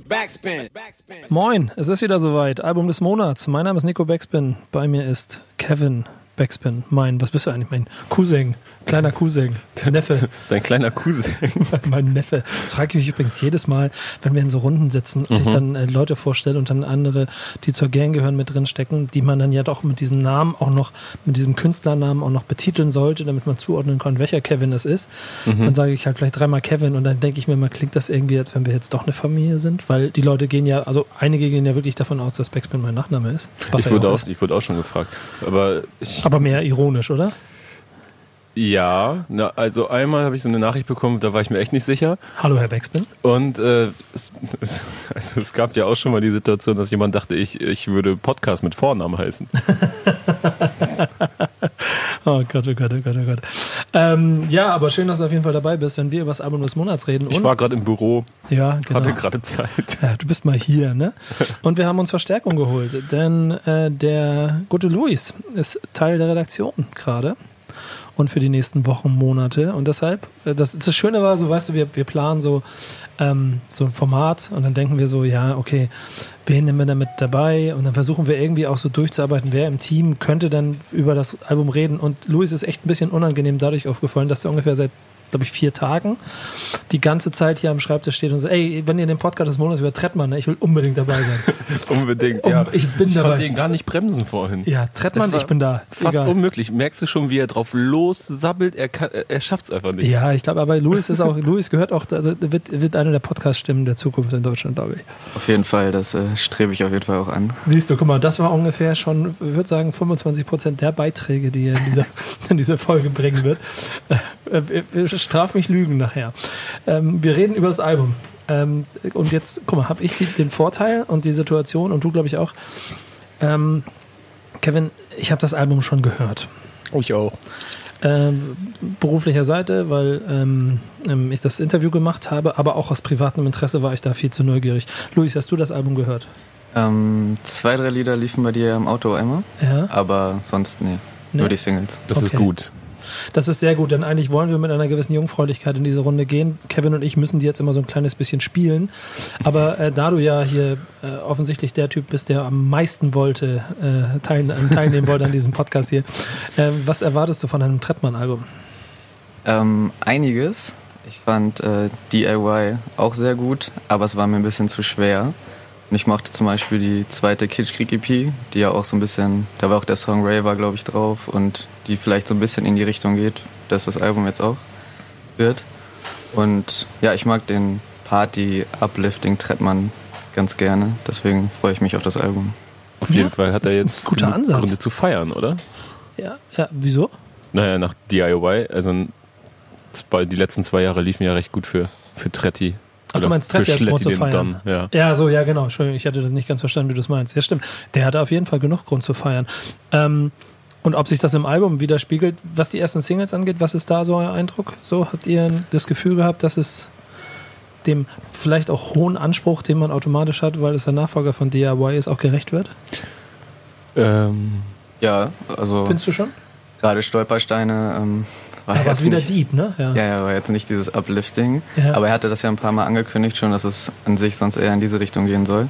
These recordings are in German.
Backspin. Moin, es ist wieder soweit. Album des Monats. Mein Name ist Nico Backspin. Bei mir ist Kevin Backspin. Mein, was bist du eigentlich? Mein Cousin. Kleiner Cousin. Neffe. Dein kleiner Cousin. mein Neffe. Das frage ich mich übrigens jedes Mal, wenn wir in so Runden sitzen und ich dann äh, Leute vorstelle und dann andere, die zur Gang gehören, mit drin stecken, die man dann ja doch mit diesem Namen auch noch, mit diesem Künstlernamen auch noch betiteln sollte, damit man zuordnen kann, welcher Kevin das ist. Dann sage ich halt vielleicht dreimal Kevin und dann denke ich mir mal, klingt das irgendwie, als wenn wir jetzt doch eine Familie sind? Weil die Leute gehen ja, also einige gehen ja wirklich davon aus, dass Backspin mein Nachname ist. Was Ich wurde, auch ich wurde auch schon gefragt. Aber ich, Aber mehr ironisch, oder? Ja, na, also einmal habe ich so eine Nachricht bekommen, da war ich mir echt nicht sicher. Hallo, Herr Backspin. Und äh, es, es, also es gab ja auch schon mal die Situation, dass jemand dachte, ich, ich würde Podcast mit Vornamen heißen. Oh Gott, oh Gott, oh Gott, oh Gott. Ähm, ja, aber schön, dass du auf jeden Fall dabei bist, wenn wir über das Album des Monats reden. Ich Und- war gerade im Büro, ja, genau. hatte gerade Zeit. Ja, du bist mal hier, ne? Und wir haben uns Verstärkung geholt, denn äh, der gute Luis ist Teil der Redaktion gerade und für die nächsten Wochen, Monate. Und deshalb, äh, das, das Schöne war, so weißt du, wir, wir planen so, ähm, so ein Format und dann denken wir so, ja, okay, wen nehmen wir da mit dabei? Und dann versuchen wir irgendwie auch so durchzuarbeiten, wer im Team könnte dann über das Album reden. Und Luis ist echt ein bisschen unangenehm dadurch aufgefallen, dass er ungefähr seit glaube ich, vier Tagen die ganze Zeit hier am Schreibtisch steht und sagt, ey, wenn ihr den Podcast des Monats über Trettmann, ne, ich will unbedingt dabei sein. Unbedingt, Um- ja. ich bin ich dabei. konnte ihn gar nicht bremsen vorhin. Ja, Trettmann, ich bin da. Fast Egal. unmöglich. Merkst du schon, wie er drauf lossabbelt? Er, kann, er schafft es einfach nicht. Ja, ich glaube, aber Luis ist auch, Luis gehört auch, also wird, wird einer der Podcast-Stimmen der Zukunft in Deutschland, glaube ich. Auf jeden Fall, das äh, strebe ich auf jeden Fall auch an. Siehst du, guck mal, das war ungefähr schon, ich würde sagen, 25 Prozent der Beiträge, die er in dieser, in dieser Folge bringen wird. Straf mich Lügen nachher. Ähm, wir reden über das Album. Ähm, und jetzt, guck mal, habe ich die, den Vorteil und die Situation und du, glaube ich, auch. Ähm, Kevin, ich habe das Album schon gehört. Ich auch. Ähm, beruflicher Seite, weil ähm, ähm, ich das Interview gemacht habe, aber auch aus privatem Interesse war ich da viel zu neugierig. Luis, hast du das Album gehört? Ähm, zwei, drei Lieder liefen bei dir im Auto einmal, Ja. aber sonst nee. Nee? Nur die Singles. Das ist Okay. gut. Das ist sehr gut, denn eigentlich wollen wir mit einer gewissen Jungfräulichkeit in diese Runde gehen. Kevin und ich müssen die jetzt immer so ein kleines bisschen spielen. Aber äh, da du ja hier äh, offensichtlich der Typ bist, der am meisten wollte, äh, teil, äh, teilnehmen wollte an diesem Podcast hier, äh, was erwartest du von einem Trettmann-Album? Ähm, einiges. Ich fand äh, DIY auch sehr gut, aber es war mir ein bisschen zu schwer. Und ich mochte zum Beispiel die zweite Kitschkrieg EP, die ja auch so ein bisschen, da war auch der Song Raver, glaube ich, drauf und die vielleicht so ein bisschen in die Richtung geht, dass das Album jetzt auch wird. Und ja, ich mag den Party-Uplifting Trettmann ganz gerne, deswegen freue ich mich auf das Album. Auf Ja, jeden Fall hat das er ist ein jetzt guter Ansatz. Gründe zu feiern, oder? Ja, ja, wieso? Naja, nach DIY, also die letzten zwei Jahre liefen ja recht gut für, für Tretti. Ach, du meinst hat Grund zu feiern. Ja. Ja, so, ja, genau. Entschuldigung, ich hatte das nicht ganz verstanden, wie du das meinst. Ja, stimmt. Der hatte auf jeden Fall genug Grund zu feiern. Ähm, und ob sich das im Album widerspiegelt, was die ersten Singles angeht, was ist da so euer Eindruck? So, habt ihr das Gefühl gehabt, dass es dem vielleicht auch hohen Anspruch, den man automatisch hat, weil es der Nachfolger von DIY ist, auch gerecht wird? Ähm, Ja, also Findest du schon? gerade Stolpersteine ähm, war war es jetzt wieder nicht, deep, ne? Ja, ja, war jetzt nicht dieses Uplifting. Ja. Aber er hatte das ja ein paar Mal angekündigt schon, dass es an sich sonst eher in diese Richtung gehen soll.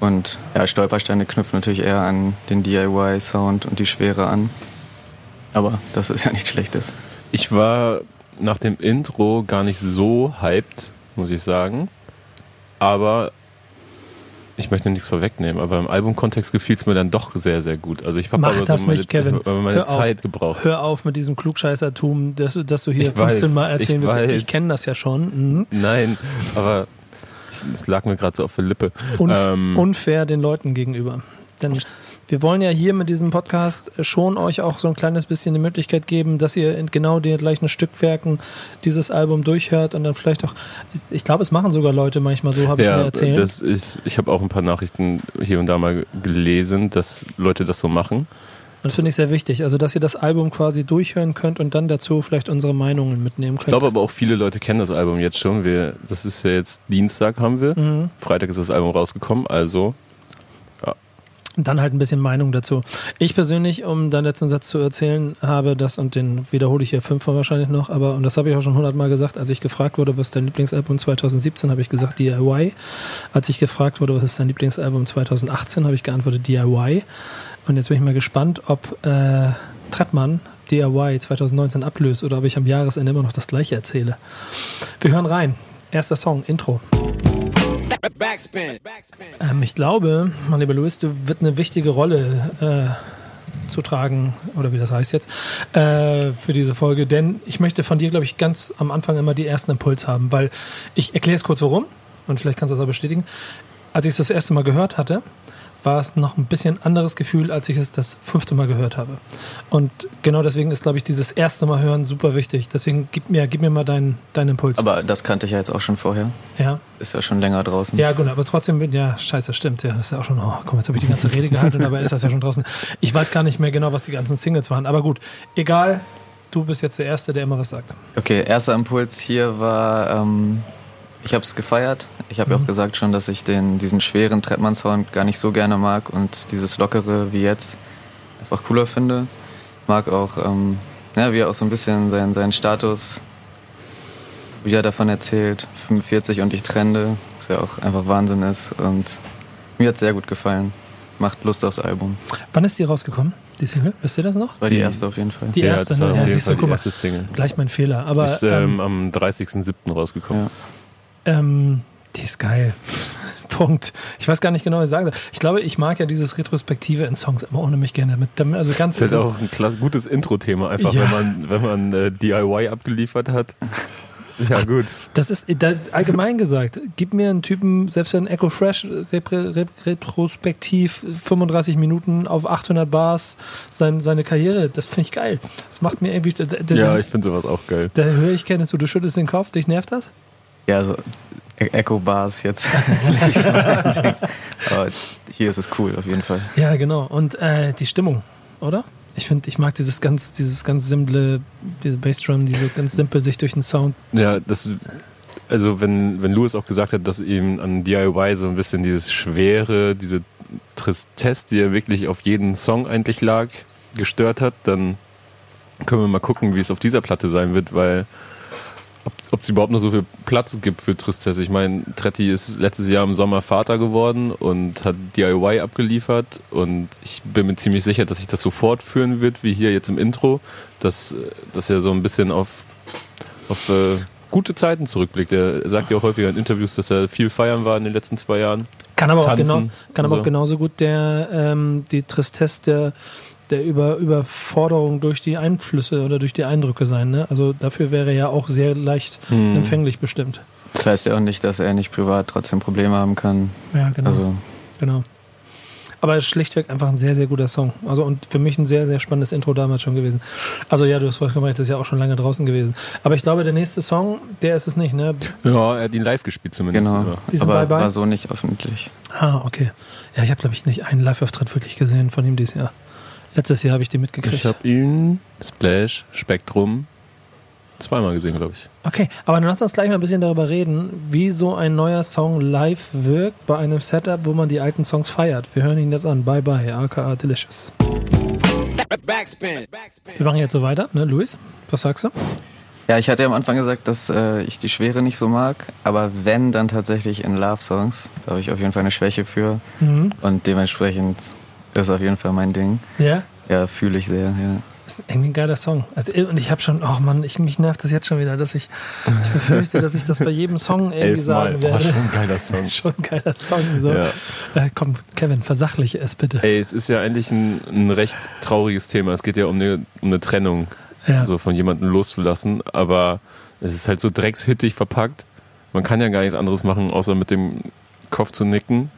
Und ja, Stolpersteine knüpfen natürlich eher an den DIY-Sound und die Schwere an. Aber das ist ja nichts Schlechtes. ich war nach dem Intro gar nicht so hyped, muss ich sagen. Aber ich möchte nichts vorwegnehmen, aber im Albumkontext gefiel es mir dann doch sehr, sehr gut. Also ich habe Mach aber das so meine, nicht, Kevin. ich meine Hör auf. Zeit gebraucht. Hör auf mit diesem Klugscheißertum, dass, dass du hier Ich weiß, 15 Mal erzählen ich willst. Ich weiß. kenne das ja schon. Mhm. Nein, aber ich- es lag mir gerade so auf der Lippe. Unf Ähm, unfair den Leuten gegenüber. Denn wir wollen ja hier mit diesem Podcast schon euch auch so ein kleines bisschen die Möglichkeit geben, dass ihr in genau den gleichen Stückwerken dieses Album durchhört und dann vielleicht auch, ich glaube, es machen sogar Leute manchmal so, habe ich mir ja, erzählt. das ist, ich habe auch ein paar Nachrichten hier und da mal gelesen, dass Leute das so machen. das finde ich sehr wichtig. Also, dass ihr das Album quasi durchhören könnt und dann dazu vielleicht unsere Meinungen mitnehmen Ich könnt. glaube aber auch viele Leute kennen das Album jetzt schon. Wir, das ist ja jetzt Dienstag haben wir. Mhm. Freitag ist das Album rausgekommen, also dann halt ein bisschen Meinung dazu. Ich persönlich, um deinen letzten Satz zu erzählen, habe das, und den wiederhole ich hier fünfmal wahrscheinlich noch, aber, und das habe ich auch schon hundertmal gesagt, als ich gefragt wurde, was dein Lieblingsalbum 2017, habe ich gesagt DIY. Als ich gefragt wurde, was ist dein Lieblingsalbum 2018, habe ich geantwortet DIY. Und jetzt bin ich mal gespannt, ob äh, Trettmann DIY 2019 ablöst oder ob ich am Jahresende immer noch das gleiche erzähle. Wir hören rein. Erster Song, Intro. Ähm, ich glaube, mein lieber Louis, du wird eine wichtige Rolle äh, zu tragen, oder wie das heißt jetzt, äh, für diese Folge. Denn ich möchte von dir, glaube ich, ganz am Anfang immer die ersten Impuls haben, weil ich erkläre es kurz warum, und vielleicht kannst du das auch bestätigen. Als ich es das erste Mal gehört hatte, war es noch ein bisschen anderes Gefühl, als ich es das fünfte Mal gehört habe. Und genau deswegen ist, glaube ich, dieses erste Mal hören super wichtig. Deswegen gib mir, gib mir mal deinen, deinen Impuls. Aber das kannte ich ja jetzt auch schon vorher. Ja. Ist ja schon länger draußen. Ja, gut, aber trotzdem, ja, scheiße, stimmt. Ja, das ist ja auch schon, oh, komm, jetzt habe ich die ganze Rede gehalten, dabei ist das ja schon draußen. Ich weiß gar nicht mehr genau, was die ganzen Singles waren. Aber gut, egal. Du bist jetzt der Erste, der immer was sagt. Okay, erster Impuls hier war, ähm, ich habe es gefeiert. Ich habe ja Mhm. auch gesagt schon, dass ich den, diesen schweren Trettmann-Sound gar nicht so gerne mag und dieses lockere wie jetzt einfach cooler finde. Mag auch, ähm, ja, wie er auch so ein bisschen seinen, seinen Status, wie er davon erzählt, 45 und ich trende, was ja auch einfach Wahnsinn ist und mir hat sehr gut gefallen. Macht Lust aufs Album. Wann ist die rausgekommen, die Single? Wisst ihr das noch? War die Die- erste auf jeden Fall. Die erste, das war ne? auf Ja, jeden siehst du, guck die mal. erste Single. Gleich mein Fehler. Aber ist ähm, ähm, am 30.07. rausgekommen. Ja. Ähm, die ist geil. Punkt. Ich weiß gar nicht genau, was ich sagen soll. Ich glaube, ich mag ja dieses Retrospektive in Songs immer ohne mich gerne mit. Also ganz Das ist halt auch ein klasse, gutes Intro-Thema, einfach Ja. wenn man, wenn man äh, DIY abgeliefert hat. Ja, gut. Das ist da, allgemein gesagt. Gib mir einen Typen, selbst ein Echo Fresh repre, rep, retrospektiv 35 Minuten auf 800 Bars sein, seine Karriere. Das finde ich geil. Das macht mir irgendwie. Da, da, Ja, ich finde sowas auch geil. da höre ich gerne zu. Du schüttelst den Kopf. Dich nervt das? Ja, so E- Echo Bars jetzt. Aber hier ist es cool, auf jeden Fall. Ja, genau. Und äh, die Stimmung, oder? Ich finde, ich mag dieses ganz, dieses ganz simple, diese Bassdrum, die so ganz simpel sich durch den Sound. Ja, das, also wenn, wenn Louis auch gesagt hat, dass ihm an DIY so ein bisschen dieses Schwere, diese Tristesse, die ja wirklich auf jeden Song eigentlich lag, gestört hat, dann können wir mal gucken, wie es auf dieser Platte sein wird, weil ob es überhaupt noch so viel Platz gibt für Tristesse. Ich meine, Tretti ist letztes Jahr im Sommer Vater geworden und hat DIY abgeliefert und ich bin mir ziemlich sicher, dass sich das so fortführen wird, wie hier jetzt im Intro, dass, dass er so ein bisschen auf, auf äh, gute Zeiten zurückblickt. Er sagt ja auch häufiger in Interviews, dass er viel feiern war in den letzten zwei Jahren. Kann aber, auch, genau, kann aber und auch so. genauso gut der, ähm, die Tristesse der, der Über, Überforderung durch die Einflüsse oder durch die Eindrücke sein. Ne? Also dafür wäre er ja auch sehr leicht Hm. empfänglich bestimmt. Das heißt ja auch nicht, dass er nicht privat trotzdem Probleme haben kann. Ja, genau. Also genau. Aber es ist schlichtweg einfach ein sehr, sehr guter Song. Also und für mich ein sehr, sehr spannendes Intro damals schon gewesen. Also ja, du hast vollkommen recht, das ist ja auch schon lange draußen gewesen. Aber ich glaube, der nächste Song, der ist es nicht, ne? Ja, er hat ihn live gespielt zumindest. genau. Diesen Aber Bye-Bye? war so nicht öffentlich. Ah, okay. Ja, ich habe, glaube ich, nicht einen Live-Auftritt wirklich gesehen von ihm dieses Jahr. Letztes Jahr habe ich den mitgekriegt. Ich habe ihn, Splash, Spektrum, zweimal gesehen, glaube ich. Okay, aber dann lass uns gleich mal ein bisschen darüber reden, wie so ein neuer Song live wirkt bei einem Setup, wo man die alten Songs feiert. Wir hören ihn jetzt an. Bye bye, aka Delicious. Wir machen jetzt so weiter, ne, Luis? Was sagst du? Ja, ich hatte ja am Anfang gesagt, dass äh, ich die Schwere nicht so mag, aber wenn, dann tatsächlich in Love-Songs. Da habe ich auf jeden Fall eine Schwäche für Mhm. und dementsprechend ist auf jeden Fall mein Ding. Ja? Ja, fühle ich sehr, ja. Das ist irgendwie ein geiler Song. Also, und ich habe schon, oh Mann, ich, mich nervt das jetzt schon wieder, dass ich, ich befürchte, dass ich das bei jedem Song irgendwie sagen werde. schon ein geiler Song. schon ein geiler Song. So. Ja. Äh, komm, Kevin, versachliche es bitte. Ey, es ist ja eigentlich ein, ein recht trauriges Thema. Es geht ja um eine, um eine Trennung, Ja. so von jemandem loszulassen, aber es ist halt so dreckshittig verpackt. Man kann ja gar nichts anderes machen, außer mit dem Kopf zu nicken.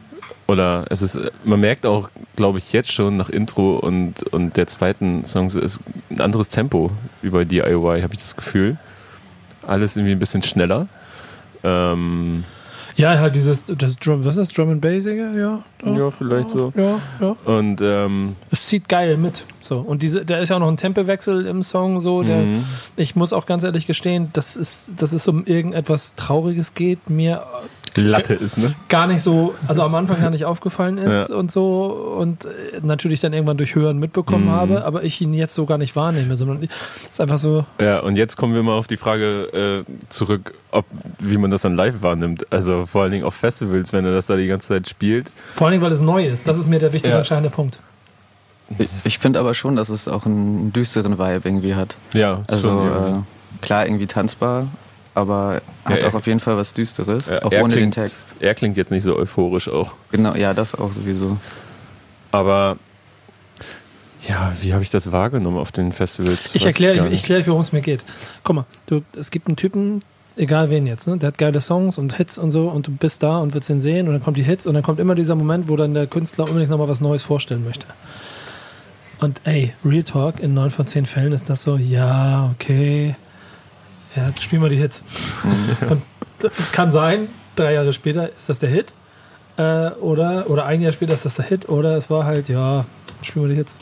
Oder es ist, man merkt auch, glaube ich, jetzt schon nach Intro und, und der zweiten Song, es ist ein anderes Tempo wie bei DIY, habe ich das Gefühl. Alles irgendwie ein bisschen schneller. Ähm, Ja, halt dieses, das Drum, was ist das, Drum and Bass, ja? Ja, ja, vielleicht so. ja, ja. Und ähm, Es zieht geil mit. So. Und diese, da ist ja auch noch ein Tempowechsel im Song, so, der, mhm. ich muss auch ganz ehrlich gestehen, dass es, dass es um irgendetwas Trauriges geht, mir Latte ist, ne? gar nicht so, also am Anfang gar nicht aufgefallen ist Ja. und so und äh, natürlich dann irgendwann durch Hören mitbekommen Mhm. habe, aber ich ihn jetzt so gar nicht wahrnehme, sondern es ist einfach so, Ja, und jetzt kommen wir mal auf die Frage äh, zurück, ob wie man das dann live wahrnimmt. Also vor allen Dingen auf Festivals, wenn er das da die ganze Zeit spielt. vor allem, weil es neu ist. Das ist mir der wichtige Ja. entscheidende Punkt. Ich, ich finde aber schon, dass es auch einen düsteren Vibe irgendwie hat. Ja, Also schon, ja. äh, klar irgendwie tanzbar, aber hat Ja, auch er- auf jeden Fall was Düsteres, Ja, auch ohne klingt, den Text. Er klingt jetzt nicht so euphorisch auch. Genau, ja, das auch sowieso. Aber ja, wie habe ich das wahrgenommen auf den Festivals? Ich erkläre, ich, ich erkläre, worum es mir geht. Guck mal, du, es gibt einen Typen, egal wen jetzt, ne? der hat geile Songs und Hits und so und du bist da und willst ihn sehen und dann kommt die Hits und dann kommt immer dieser Moment, wo dann der Künstler unbedingt nochmal was Neues vorstellen möchte. Und ey, Real Talk, in neun von zehn Fällen ist das so, ja, okay, ja, spiel mal die Hits. und das kann sein, drei Jahre später ist das der Hit äh, oder, oder ein Jahr später ist das der Hit oder es war halt, ja, spiel mal die Hits.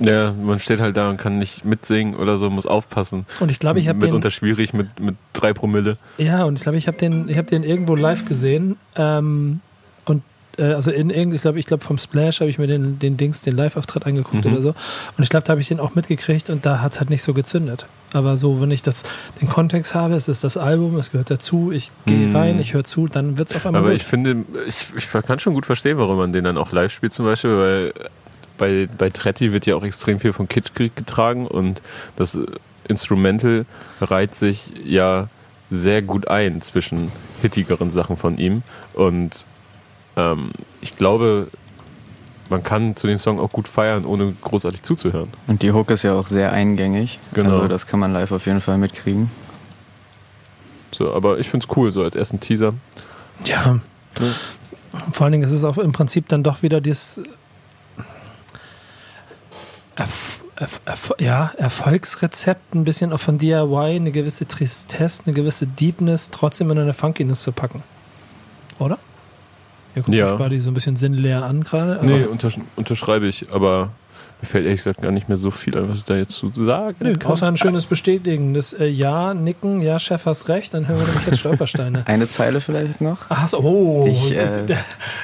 Ja, man steht halt da und kann nicht mitsingen oder so, muss aufpassen. Und ich glaube, ich habe den... Mitunter schwierig mit, mit drei Promille. Ja, und ich glaube, ich habe den, ich habe den irgendwo live gesehen. Ähm, und äh, also in irgend, ich glaube, ich glaube vom Splash habe ich mir den, den Dings, den Live-Auftritt angeguckt Mhm. oder so. Und ich glaube, da habe ich den auch mitgekriegt und da hat's halt nicht so gezündet. Aber so, wenn ich das den Kontext habe, es ist das Album, es gehört dazu, ich gehe Mhm. rein, ich höre zu, dann wird's auf einmal Aber gut. ich finde, ich, ich kann schon gut verstehen, warum man den dann auch live spielt zum Beispiel, weil bei, bei Tretti wird ja auch extrem viel von Kitschkrieg getragen und das Instrumental reiht sich ja sehr gut ein zwischen hittigeren Sachen von ihm und ähm, ich glaube, man kann zu dem Song auch gut feiern, ohne großartig zuzuhören. Und die Hook ist ja auch sehr eingängig. Genau. Also das kann man live auf jeden Fall mitkriegen. So, aber ich finde es cool, so als ersten Teaser. Ja. Vor allen Dingen ist es auch im Prinzip dann doch wieder dieses Erf Erf Erf ja, Erfolgsrezept, ein bisschen auch von DIY, eine gewisse Tristesse, eine gewisse Deepness, trotzdem in eine Funkiness zu packen. Oder? Ihr guckt Ja. beide so ein bisschen sinnleer an gerade. Nee, untersch unterschreibe ich, aber mir fällt ehrlich gesagt gar nicht mehr so viel ein, was ich da jetzt zu sagen Nö, kann. außer ein schönes Bestätigendes äh, Ja, Nicken, ja, Chef, hast recht, dann hören wir nämlich jetzt Stolpersteine. Eine Zeile vielleicht noch. Ach so, oh, Ich, äh,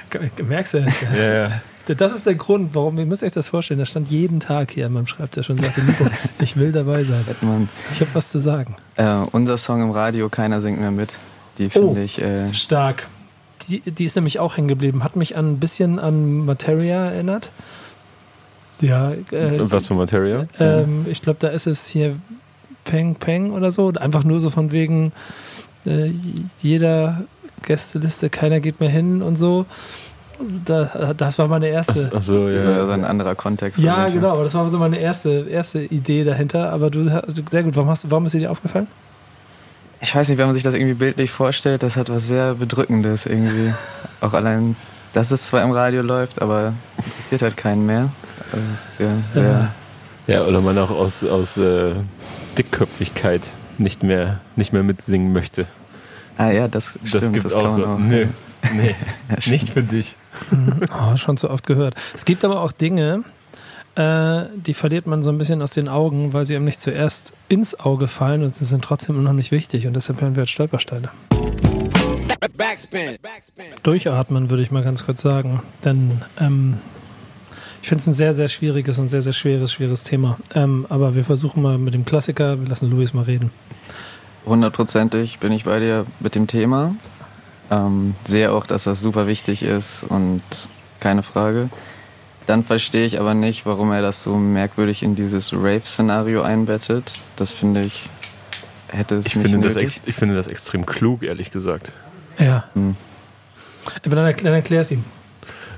merkst du? Ja, ja. Das ist der Grund, warum, ihr müsst euch das vorstellen, da stand jeden Tag hier an meinem Schreibtisch und sagte, Nico, ich will dabei sein. Hätte man. Ich habe was zu sagen. Äh, unser Song im Radio, keiner singt mehr mit. Die Oh. finde ich. Äh, Stark. Die, die ist nämlich auch hängen geblieben. Hat mich an, ein bisschen an Materia erinnert. Ja, äh, Was für Materia? ähm, ich glaube, da ist es hier Peng Peng oder so. Einfach nur so von wegen äh, jeder Gästeliste, keiner geht mehr hin und so. Da, das war meine erste. Ach so, das ist ja. also ein anderer Kontext. Ja, Fall. genau, aber das war so meine erste, erste Idee dahinter. Aber du, sehr gut, warum, hast, warum ist sie dir aufgefallen? Ich weiß nicht, wenn man sich das irgendwie bildlich vorstellt, das hat was sehr Bedrückendes irgendwie. Auch allein, dass es zwar im Radio läuft, aber interessiert halt keinen mehr. Das ist sehr, sehr. Ja, oder man auch aus, aus äh, Dickköpfigkeit nicht mehr, nicht mehr mitsingen möchte. Ah ja, das stimmt. Das gibt das auch kann so. man Nö, nee, Ja, nicht für dich. Oh, schon zu oft gehört. Es gibt aber auch Dinge, äh, die verliert man so ein bisschen aus den Augen, weil sie einem nicht zuerst ins Auge fallen und sie sind trotzdem unheimlich wichtig und deshalb hören wir jetzt Stolpersteine. Backspin. Backspin. Durchatmen, würde ich mal ganz kurz sagen. Denn ähm, ich finde es ein sehr, sehr schwieriges und sehr, sehr schweres, schweres Thema. Ähm, aber wir versuchen mal mit dem Klassiker, wir lassen Luis mal reden. Hundertprozentig bin ich bei dir mit dem Thema. Ähm, sehe auch, dass das super wichtig ist und keine Frage. Dann verstehe ich aber nicht, warum er das so merkwürdig in dieses Rave-Szenario einbettet. Das finde ich, hätte es Ich nicht finde, das nötig. ex, ich finde das extrem klug, ehrlich gesagt. Ja. Hm. Dann, erkl- dann erklär's ihm.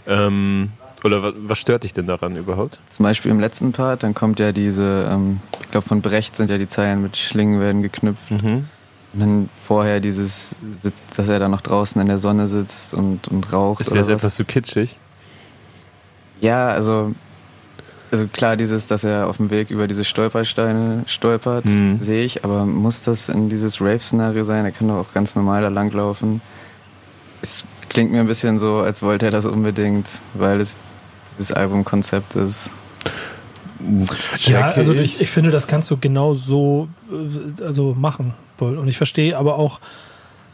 Ähm, oder was, was stört dich denn daran überhaupt? Zum Beispiel im letzten Part, dann kommt ja diese, ähm, ich glaube von Brecht sind ja die Zeilen mit Schlingen werden geknüpft. Mhm. Und dann vorher dieses, sitzt, dass er da noch draußen in der Sonne sitzt und, und raucht. Ist oder das was. etwas zu kitschig? Ja, also, also klar, dieses, dass er auf dem Weg über diese Stolpersteine stolpert, Mhm. sehe ich, aber muss das in dieses Rave-Szenario sein? Er kann doch auch ganz normal da langlaufen. Es klingt mir ein bisschen so, als wollte er das unbedingt, weil es dieses Albumkonzept ist. Ja, also ich, ich finde, das kannst du genau so äh, also machen. Und ich verstehe aber auch,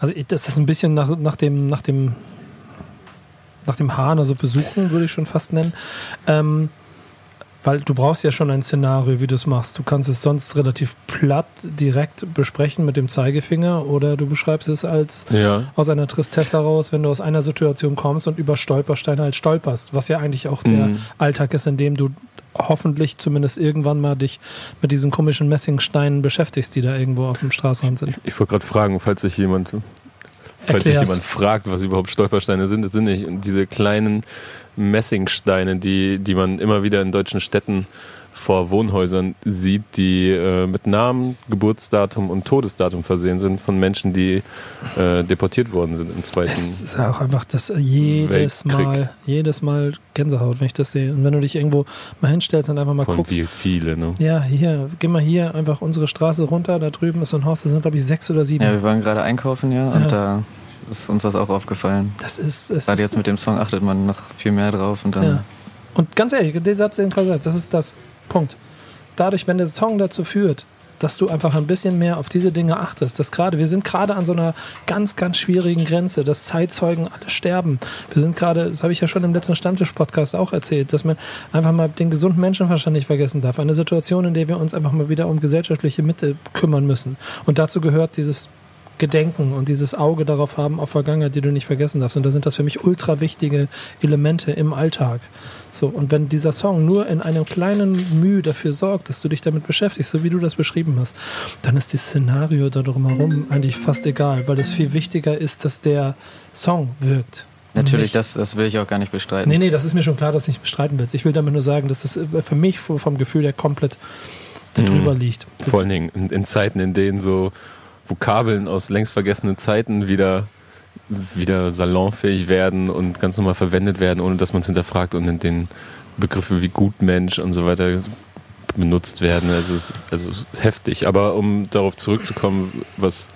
Also ich- das ist ein bisschen nach, nach dem, nach dem, nach dem Hahn, also besuchen würde ich schon fast nennen. Ähm, weil du brauchst ja schon ein Szenario, wie du es machst. Du kannst es sonst relativ platt direkt besprechen mit dem Zeigefinger oder du beschreibst es als Ja. aus einer Tristesse heraus, wenn du aus einer Situation kommst und über Stolpersteine halt stolperst, was ja eigentlich auch der Mhm. Alltag ist, in dem du hoffentlich zumindest irgendwann mal dich mit diesen komischen Messingsteinen beschäftigst, die da irgendwo auf dem Straßenrand sind. Ich wollte gerade fragen, falls sich jemand, falls sich jemand fragt, was überhaupt Stolpersteine sind, das sind nicht diese kleinen Messingsteine, die, die man immer wieder in deutschen Städten vor Wohnhäusern sieht, die äh, mit Namen, Geburtsdatum und Todesdatum versehen sind von Menschen, die äh, deportiert worden sind im Zweiten. Es ist auch einfach das jedes Weltkrieg. Mal, jedes Mal Gänsehaut, wenn ich das sehe. Und wenn du dich irgendwo mal hinstellst und einfach mal von guckst, wie viele, ne? ja, hier, geh mal hier einfach unsere Straße runter, da drüben ist so ein Haus, das sind glaube ich sechs oder sieben. Ja, wir waren gerade einkaufen, ja, Ja. und da ist uns das auch aufgefallen. Das ist, es Gerade ist jetzt mit dem Song achtet man noch viel mehr drauf und dann. Ja. Und ganz ehrlich, der Satz, den sagt, das ist das. Punkt. Dadurch, wenn der Song dazu führt, dass du einfach ein bisschen mehr auf diese Dinge achtest, dass gerade, wir sind gerade an so einer ganz, ganz schwierigen Grenze, dass Zeitzeugen alle sterben. Wir sind gerade, das habe ich ja schon im letzten Stammtisch-Podcast auch erzählt, dass man einfach mal den gesunden Menschenverstand nicht vergessen darf. Eine Situation, in der wir uns einfach mal wieder um gesellschaftliche Mitte kümmern müssen. Und dazu gehört dieses Gedenken und dieses Auge darauf haben auf Vergangenheit, die du nicht vergessen darfst. Und da sind das für mich ultra wichtige Elemente im Alltag. So, und wenn dieser Song nur in einem kleinen Mühe dafür sorgt, dass du dich damit beschäftigst, so wie du das beschrieben hast, dann ist das Szenario da drumherum eigentlich fast egal, weil es viel wichtiger ist, dass der Song wirkt. Natürlich, das, das will ich auch gar nicht bestreiten. Nee, nee, das ist mir schon klar, dass du nicht bestreiten willst. Ich will damit nur sagen, dass das für mich vom Gefühl her komplett darüber Mhm. liegt. Vor allen Dingen in, in Zeiten, in denen so Vokabeln aus längst vergessenen Zeiten wieder, wieder salonfähig werden und ganz normal verwendet werden, ohne dass man es hinterfragt und in den Begriffe wie Gutmensch und so weiter benutzt werden. Also es ist, also es ist heftig. Aber um darauf zurückzukommen, was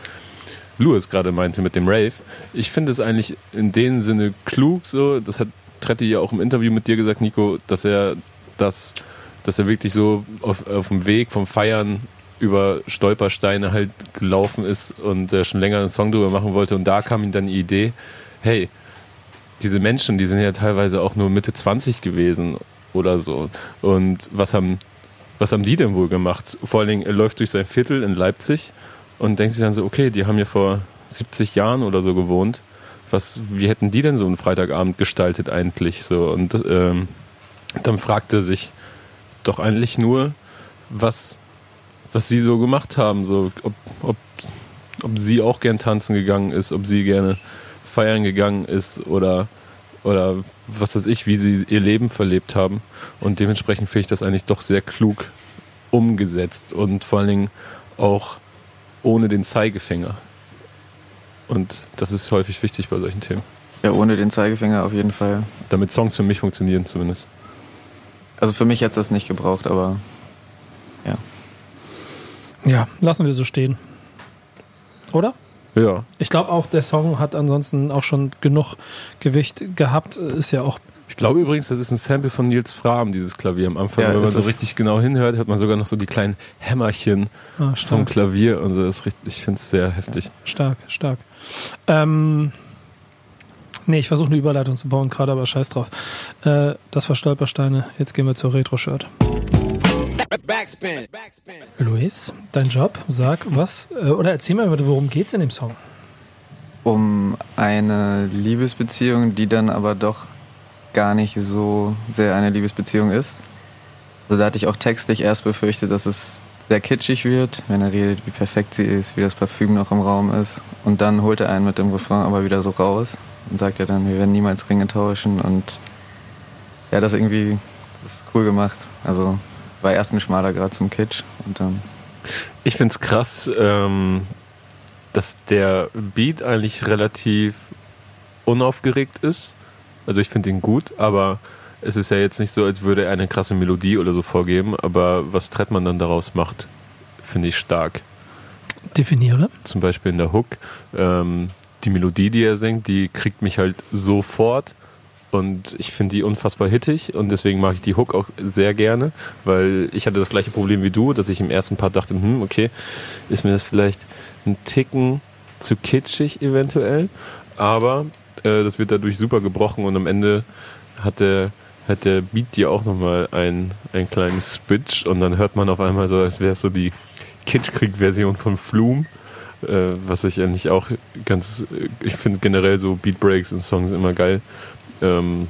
Louis gerade meinte mit dem Rave, ich finde es eigentlich in dem Sinne klug, so, das hat Tretti ja auch im Interview mit dir gesagt, Nico, dass er das, dass er wirklich so auf, auf dem Weg vom Feiern über Stolpersteine halt gelaufen ist und äh, schon länger einen Song drüber machen wollte und da kam ihm dann die Idee, hey, diese Menschen, die sind ja teilweise auch nur Mitte 20 gewesen oder so. Und was haben, was haben die denn wohl gemacht? Vor allen Dingen, er läuft durch sein Viertel in Leipzig und denkt sich dann so, okay, die haben ja vor 70 Jahren oder so gewohnt. Was, wie hätten die denn so einen Freitagabend gestaltet eigentlich? So, und ähm, dann er sich doch eigentlich nur, was, was sie so gemacht haben, so, ob, ob, ob sie auch gern tanzen gegangen ist, ob sie gerne feiern gegangen ist oder, oder was weiß ich, wie sie ihr Leben verlebt haben. Und dementsprechend finde ich das eigentlich doch sehr klug umgesetzt und vor allen Dingen auch ohne den Zeigefinger. Und das ist häufig wichtig bei solchen Themen. Ja, ohne den Zeigefinger auf jeden Fall. Damit Songs für mich funktionieren zumindest. Also für mich hätte es das nicht gebraucht, aber Ja, lassen wir so stehen. Oder? Ja, Ich glaube auch, der Song hat ansonsten auch schon genug Gewicht gehabt. Ist ja auch. Ich glaube übrigens, das ist ein Sample von Nils Frahm, dieses Klavier am Anfang. Ja, Wenn man so richtig genau hinhört, hört man sogar noch so die kleinen Hämmerchen Ah, vom Klavier und so. Das ist richtig, ich finde es sehr heftig. stark, stark. Ähm, nee, ich versuche eine Überleitung zu bauen, gerade aber scheiß drauf. Äh, das war Stolpersteine. Jetzt gehen wir zur Retro-Shirt. Backspin. Luis, dein Job, sag was. Äh, oder erzähl mal bitte, worum geht's in dem Song? um eine Liebesbeziehung, die dann aber doch gar nicht so sehr eine Liebesbeziehung ist. Also da hatte ich auch textlich erst befürchtet, dass es sehr kitschig wird, wenn er redet, wie perfekt sie ist, wie das Parfüm noch im Raum ist. Und dann holt er einen mit dem Refrain aber wieder so raus und sagt ja dann, wir werden niemals Ringe tauschen. Und ja, das irgendwie, das ist cool gemacht. Also war erst ein schmaler Grad zum Kitsch und dann Ich finde es krass, ähm, dass der Beat eigentlich relativ unaufgeregt ist. Also ich finde ihn gut, aber es ist ja jetzt nicht so, als würde er eine krasse Melodie oder so vorgeben. Aber was Trettmann dann daraus macht, finde ich stark. Definiere. Zum Beispiel in der Hook. Ähm, die Melodie, die er singt, die kriegt mich halt sofort. Und ich finde die unfassbar hittig und deswegen mag ich die Hook auch sehr gerne, weil ich hatte das gleiche Problem wie du, dass ich im ersten Part dachte, hm, okay, ist mir das vielleicht ein Ticken zu kitschig eventuell, aber äh, das wird dadurch super gebrochen und am Ende hat der, hat der Beat dir auch nochmal ein, ein kleines Switch und dann hört man auf einmal so, als wäre es so die Kitschkrieg-Version von Flume, äh, was ich eigentlich auch ganz, ich finde generell so Beat Breaks in Songs immer geil. Ähm,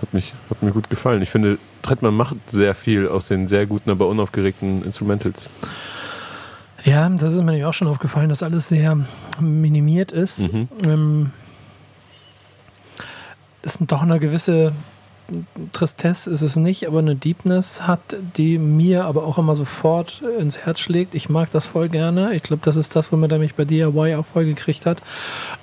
hat, mich, hat mir gut gefallen. Ich finde, Trettmann macht sehr viel aus den sehr guten, aber unaufgeregten Instrumentals. Ja, das ist mir nämlich auch schon aufgefallen, dass alles sehr minimiert ist. Mhm. Ähm, ist doch eine gewisse Tristesse ist es nicht, aber eine Deepness hat, die mir aber auch immer sofort ins Herz schlägt. Ich mag das voll gerne. Ich glaube, das ist das, womit er mich bei DIY auch voll gekriegt hat.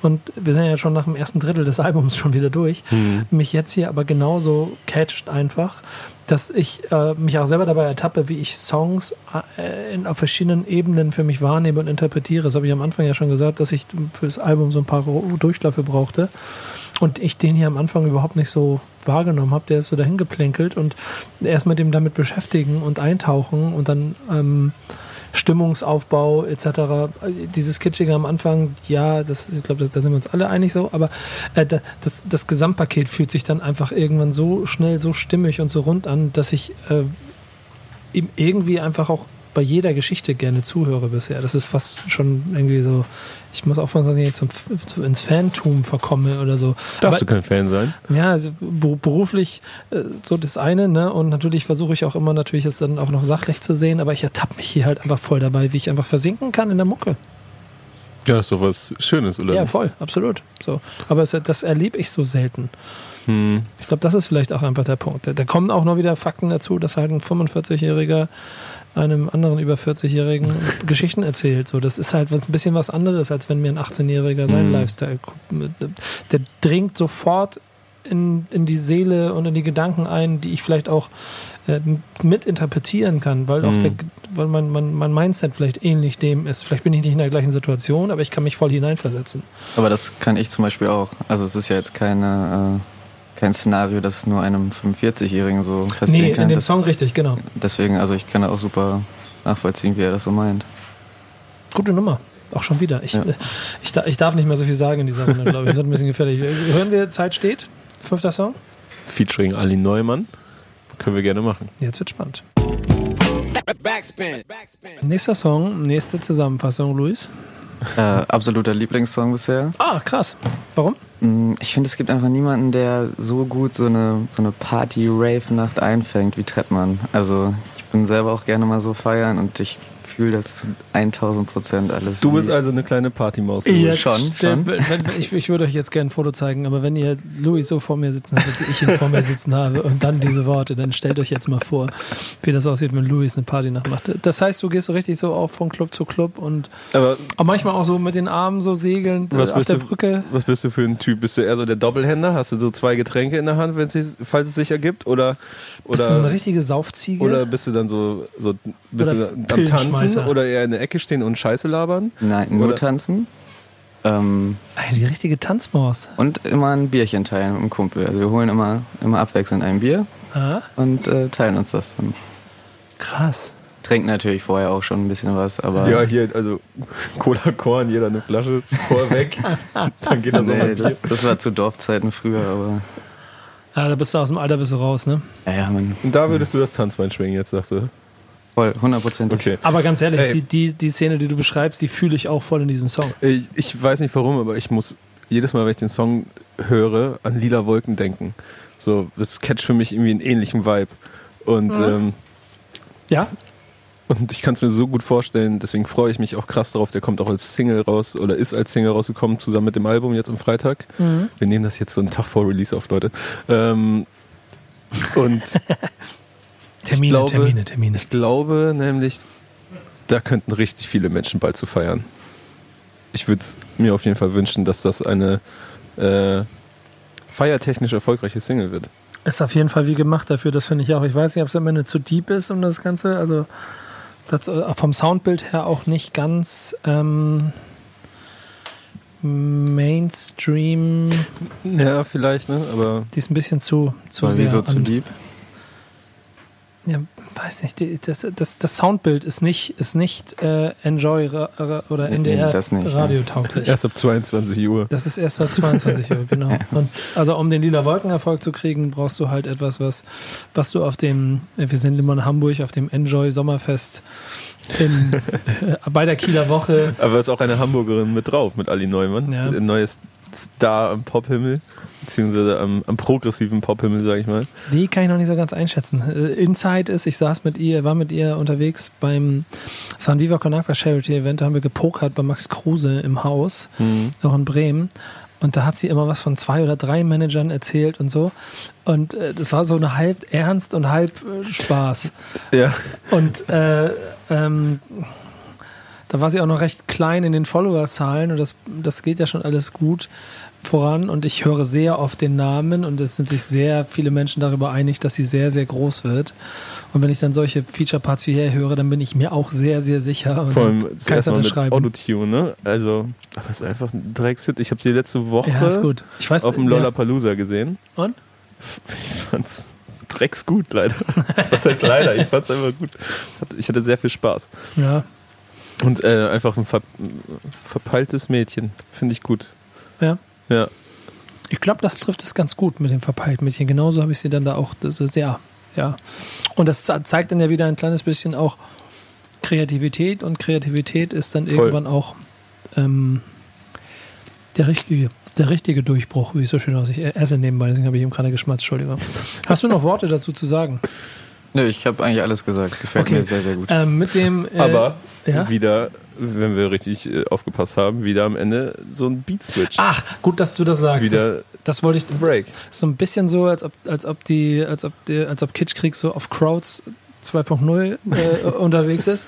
Und wir sind ja schon nach dem ersten Drittel des Albums schon wieder durch. Mhm. Mich jetzt hier aber genauso catcht einfach, dass ich äh, mich auch selber dabei ertappe, wie ich Songs äh, in, auf verschiedenen Ebenen für mich wahrnehme und interpretiere. Das habe ich am Anfang ja schon gesagt, dass ich für das Album so ein paar Durchläufe brauchte. Und ich den hier am Anfang überhaupt nicht so wahrgenommen habe. Der ist so dahin geplänkelt und erst mit dem damit beschäftigen und eintauchen und dann ähm, Stimmungsaufbau etc. Dieses Kitschige am Anfang, ja, das, ich glaube, da sind wir uns alle einig so, aber äh, das, das Gesamtpaket fühlt sich dann einfach irgendwann so schnell, so stimmig und so rund an, dass ich äh, ihm irgendwie einfach auch bei jeder Geschichte gerne zuhöre bisher. Das ist fast schon irgendwie so, ich muss aufpassen, dass ich nicht zum, zum, ins Fantum verkomme oder so. Darfst du kein Fan sein? Ja, also beruflich äh, so das eine, ne? Und natürlich versuche ich auch immer natürlich es dann auch noch sachlich zu sehen, aber ich ertappe mich hier halt einfach voll dabei, wie ich einfach versinken kann in der Mucke. Ja, ist doch was Schönes, oder? Ja, voll, absolut. So. Aber es, das erlebe ich so selten. Hm. Ich glaube, das ist vielleicht auch einfach der Punkt. Da, da kommen auch noch wieder Fakten dazu, dass halt ein 45-Jähriger einem anderen über 40-Jährigen Geschichten erzählt. So, das ist halt was, ein bisschen was anderes, als wenn mir ein 18-Jähriger seinen Mhm. Lifestyle. Der dringt sofort in, in die Seele und in die Gedanken ein, die ich vielleicht auch äh, mit interpretieren kann, weil auch Mhm. der, weil mein, mein, mein Mindset vielleicht ähnlich dem ist. Vielleicht bin ich nicht in der gleichen Situation, aber ich kann mich voll hineinversetzen. Aber das kann ich zum Beispiel auch. Also es ist ja jetzt keine, äh, kein Szenario, das nur einem 45-Jährigen so passieren Nee, kann. in dem das, Song richtig, genau. Deswegen, also ich kann auch super nachvollziehen, wie er das so meint. Gute Nummer. Auch schon wieder. Ich, Ja. ich, da- ich darf nicht mehr so viel sagen in dieser Runde, glaube ich. Das wird ein bisschen gefährlich. Hören wir Zeit steht? Fünfter Song? Featuring Ali Neumann. Können wir gerne machen. Jetzt wird spannend. Backspin. Backspin. Nächster Song, nächste Zusammenfassung, Luis. Äh, absoluter Lieblingssong bisher. Ah, krass. Warum? Mm, Ich finde, es gibt einfach niemanden, der so gut so eine, so eine Party-Rave-Nacht einfängt wie Trettmann. Also ich bin selber auch gerne mal so feiern und ich fühle das zu 1000 Prozent alles. Du bist also eine kleine Partymaus. Jetzt schon, schon. Ich, ich würde euch jetzt gerne ein Foto zeigen, aber wenn ihr Louis so vor mir sitzen habt, wie ich ihn vor mir sitzen habe und dann diese Worte, dann stellt euch jetzt mal vor, wie das aussieht, wenn Louis eine Party nachmacht. Das heißt, du gehst so richtig so auch von Club zu Club und Aber auch manchmal auch so mit den Armen so segelnd Was äh, auf bist der du- Brücke. was bist du für ein Typ? Bist du eher so der Doppelhänder? Hast du so zwei Getränke in der Hand, wenn es falls es sich ergibt? Oder, Bist du so eine oder, richtige Saufziege? oder bist du dann so, so bist Oder du am Pillenschmeißer. Tanzen oder eher in der Ecke stehen und Scheiße labern? Nein, nur Oder- tanzen. Ähm, Ey, die richtige Tanzmaus. und immer ein Bierchen teilen mit dem Kumpel. Also wir holen immer, immer abwechselnd ein Bier Ah, und äh, teilen uns das dann. krass. Trinken natürlich vorher auch schon ein bisschen was, aber Ja, hier, also Cola Korn, jeder eine Flasche vorweg. dann geht das auch nee, mal das, das war zu Dorfzeiten früher, aber Ah, da bist du aus dem Alter bist du raus, ne? ja, ja man, Und da würdest du das Tanzbein schwingen, jetzt sagst du. Voll, hundertprozentig. Okay. Aber ganz ehrlich, die, die, die Szene, die du beschreibst, die fühle ich auch voll in diesem Song. Ich, ich weiß nicht warum, aber ich muss jedes Mal, wenn ich den Song höre, an Lila Wolken denken. So, das catcht für mich irgendwie einen ähnlichen Vibe. Und, Mhm. ähm, Ja? und ich kann es mir so gut vorstellen, deswegen freue ich mich auch krass darauf. Der kommt auch als Single raus oder ist als Single rausgekommen, zusammen mit dem Album jetzt am Freitag. Wir nehmen das jetzt so einen Tag vor Release auf, Leute. Ähm, und Termine, glaube- Termine, Termine. ich glaube nämlich, da könnten richtig viele Menschen bald zu feiern. Ich würde es mir auf jeden Fall wünschen, dass das eine äh, feiertechnisch erfolgreiche Single wird. Ist auf jeden Fall wie gemacht dafür, das finde ich auch. Ich weiß nicht, ob es am Ende zu deep ist um das Ganze. Also das, äh, vom Soundbild her auch nicht ganz ähm, Mainstream. Ja, vielleicht, ne? Aber Die ist ein bisschen zu, zu sehr. wieso zu deep? Ja, weiß nicht, die, das, das, das Soundbild ist nicht, ist nicht äh, Enjoy ra, ra, oder Nee, NDR das nicht, radiotauglich. Erst ab 22 Uhr. Das ist erst seit 22 Uhr, genau. Und also um den lila Wolkenerfolg zu kriegen, brauchst du halt etwas, was, was du auf dem, äh, wir sind immer in Hamburg, auf dem Enjoy Sommerfest in, äh, bei der Kieler Woche. Aber ist auch eine Hamburgerin mit drauf, mit Ali Neumann. Ja. Ein neues Star am Pophimmel, beziehungsweise am, am progressiven Pophimmel, sag ich mal. Die kann ich noch nicht so ganz einschätzen. Äh, Inside ist, ich saß mit ihr, war mit ihr unterwegs beim, es war ein Viva Con Agua Charity Event, da haben wir gepokert bei Max Kruse im Haus, Mhm. auch in Bremen. Und da hat sie immer was von zwei oder drei Managern erzählt und so. Und äh, das war so eine halb ernst und halb äh, Spaß. Ja. Und äh, ähm, da war sie auch noch recht klein in den Followerzahlen und das, das geht ja schon alles gut voran und ich höre sehr oft den Namen und es sind sich sehr viele Menschen darüber einig, dass sie sehr, sehr groß wird. Und wenn ich dann solche Feature-Parts wie hier höre, dann bin ich mir auch sehr, sehr sicher und Vor allem dann das kann ich erste Mal mit unterschreiben. Autotune, ne? Also, aber es ist einfach ein Dreckshit. Ich habe die letzte Woche Ja, gut. Weiß, auf dem ja. Lollapalooza gesehen. Und? Ich fand's drecksgut, leider. Was heißt leider? Ich fand's einfach gut. Ich hatte sehr viel Spaß. Ja, Und äh, einfach ein ver verpeiltes Mädchen. Finde ich gut. ja. Ja. Ich glaube, das trifft es ganz gut mit dem verpeilten Mädchen. Genauso habe ich sie dann da auch so sehr, ja. Und das ze- zeigt dann ja wieder ein kleines bisschen auch Kreativität und Kreativität ist dann Voll. irgendwann auch ähm, der richtige, der richtige Durchbruch, wie es so schön aussieht. Ich esse nebenbei, deswegen habe ich ihm gerade geschmatzt, Entschuldigung. Hast du noch Worte dazu zu sagen? Nö, ich habe eigentlich alles gesagt. Gefällt Okay. mir sehr, sehr gut. Ähm, mit dem, äh, Aber ja? wieder, wenn wir richtig äh, aufgepasst haben, wieder am Ende so ein Beat-Switch. Ach, gut, dass du das sagst. Das, wieder das wollte ich, Break. Ist so ein bisschen so, als ob, als ob die, als ob die, als ob Kitschkrieg so auf Crowds 2.0 äh, unterwegs ist.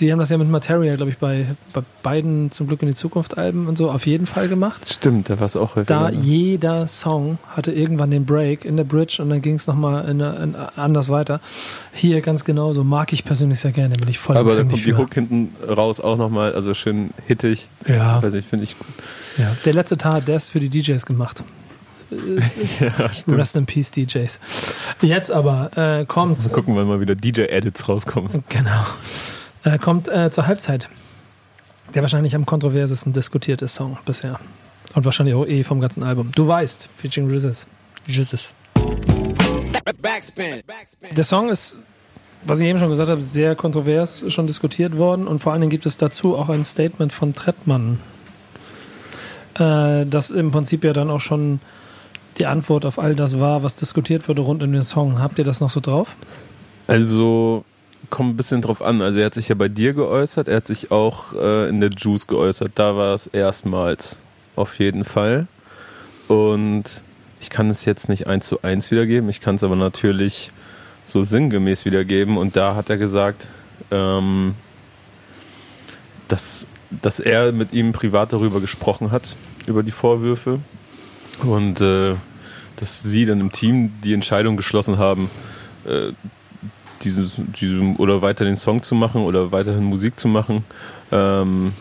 Die haben das ja mit Materia, glaube ich, bei, bei beiden zum Glück in die Zukunft Alben und so auf jeden Fall gemacht. Stimmt, da war es auch häufig. Da jeder Song hatte irgendwann den Break in der Bridge und dann ging es nochmal in, in, anders weiter. Hier ganz genauso. Mag ich persönlich sehr gerne, bin ich voll Aber da empfänglich kommt die für. Hook hinten raus auch nochmal, also schön hittig. Ja, Weiß nicht, finde ich gut. ja. Der letzte Tag, der ist für die DJs gemacht. Ja. Rest in Peace, DJs. Jetzt aber äh, kommt Mal gucken, wann mal wieder DJ-Edits rauskommen. Genau. Äh, kommt äh, zur Halbzeit. Der wahrscheinlich am kontroversesten diskutierte Song bisher. Und wahrscheinlich auch eh vom ganzen Album. Du weißt, featuring Jesus. Jesus. Backspin. Backspin. Der Song ist, was ich eben schon gesagt habe, sehr kontrovers schon diskutiert worden. Und vor allen Dingen gibt es dazu auch ein Statement von Trettmann. Äh, das im Prinzip ja dann auch schon die Antwort auf all das war, was diskutiert wurde rund um den Song. Habt ihr das noch so drauf? Also kommt ein bisschen drauf an. Also er hat sich ja bei dir geäußert, er hat sich auch äh, in der Juice geäußert. Da war es erstmals auf jeden Fall. Und ich kann es jetzt nicht eins zu eins wiedergeben. Ich kann es aber natürlich so sinngemäß wiedergeben. Und da hat er gesagt, ähm, dass, dass er mit ihm privat darüber gesprochen hat, über die Vorwürfe. Und äh, dass sie dann im Team die Entscheidung geschlossen haben, äh, dieses, diesem oder weiter den Song zu machen oder weiterhin Musik zu machen, ähm,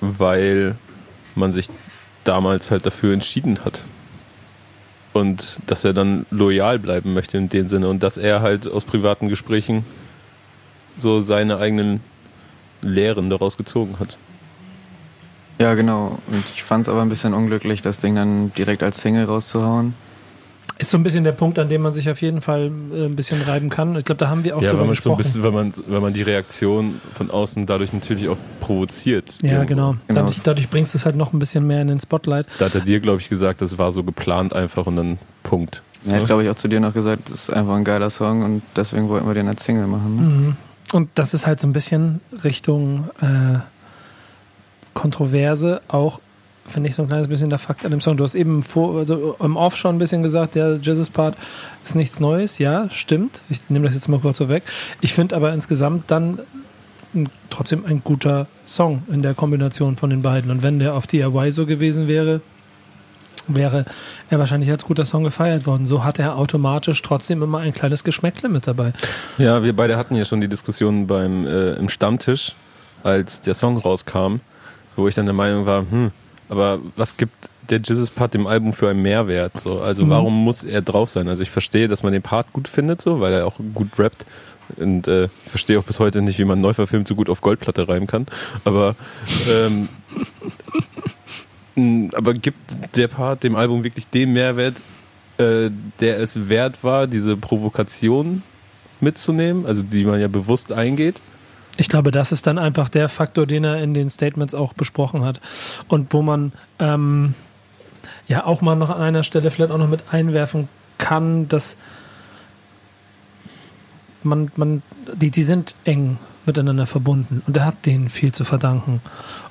weil man sich damals halt dafür entschieden hat. Und dass er dann loyal bleiben möchte in dem Sinne und dass er halt aus privaten Gesprächen so seine eigenen Lehren daraus gezogen hat. Ja, genau. Und ich fand es aber ein bisschen unglücklich, das Ding dann direkt als Single rauszuhauen. Ist so ein bisschen der Punkt, an dem man sich auf jeden Fall äh, ein bisschen reiben kann. Ich glaube, da haben wir auch ja, drüber man so ein gesprochen. bisschen, weil man, weil man die Reaktion von außen dadurch natürlich auch provoziert. ja, irgendwo. genau. Genau. Dadurch, dadurch bringst du es halt noch ein bisschen mehr in den Spotlight. Da hat er dir, glaube ich, gesagt, das war so geplant einfach und dann Punkt. Er hat, glaube ich, auch zu dir noch gesagt, das ist einfach ein geiler Song und deswegen wollten wir den als Single machen. Ne? Mhm. Und das ist halt so ein bisschen Richtung äh, Kontroverse auch, finde ich, so ein kleines bisschen der Fakt an dem Song. Du hast eben vor, also im Off schon ein bisschen gesagt, der Jesus Part ist nichts Neues. Ja, stimmt. Ich nehme das jetzt mal kurz so weg. Ich finde aber insgesamt dann trotzdem ein guter Song in der Kombination von den beiden. Und wenn der auf DIY so gewesen wäre, wäre er wahrscheinlich als guter Song gefeiert worden. So hat er automatisch trotzdem immer ein kleines Geschmäckle mit dabei. Ja, wir beide hatten ja schon die Diskussion beim äh, im Stammtisch, als der Song rauskam, wo ich dann der Meinung war, hm, aber was gibt der Jesus-Part dem Album für einen Mehrwert? So? Also Mhm. warum muss er drauf sein? Also ich verstehe, dass man den Part gut findet, so, weil er auch gut rappt. Und äh, ich verstehe auch bis heute nicht, wie man neu verfilmt so gut auf Goldplatte reimen kann. Aber ähm, aber gibt der Part dem Album wirklich den Mehrwert, äh, der es wert war, diese Provokation mitzunehmen, also die man ja bewusst eingeht? Ich glaube, das ist dann einfach der Faktor, den er in den Statements auch besprochen hat. Und wo man ähm, ja auch mal noch an einer Stelle vielleicht auch noch mit einwerfen kann, dass man, man, die, die sind eng miteinander verbunden und er hat denen viel zu verdanken.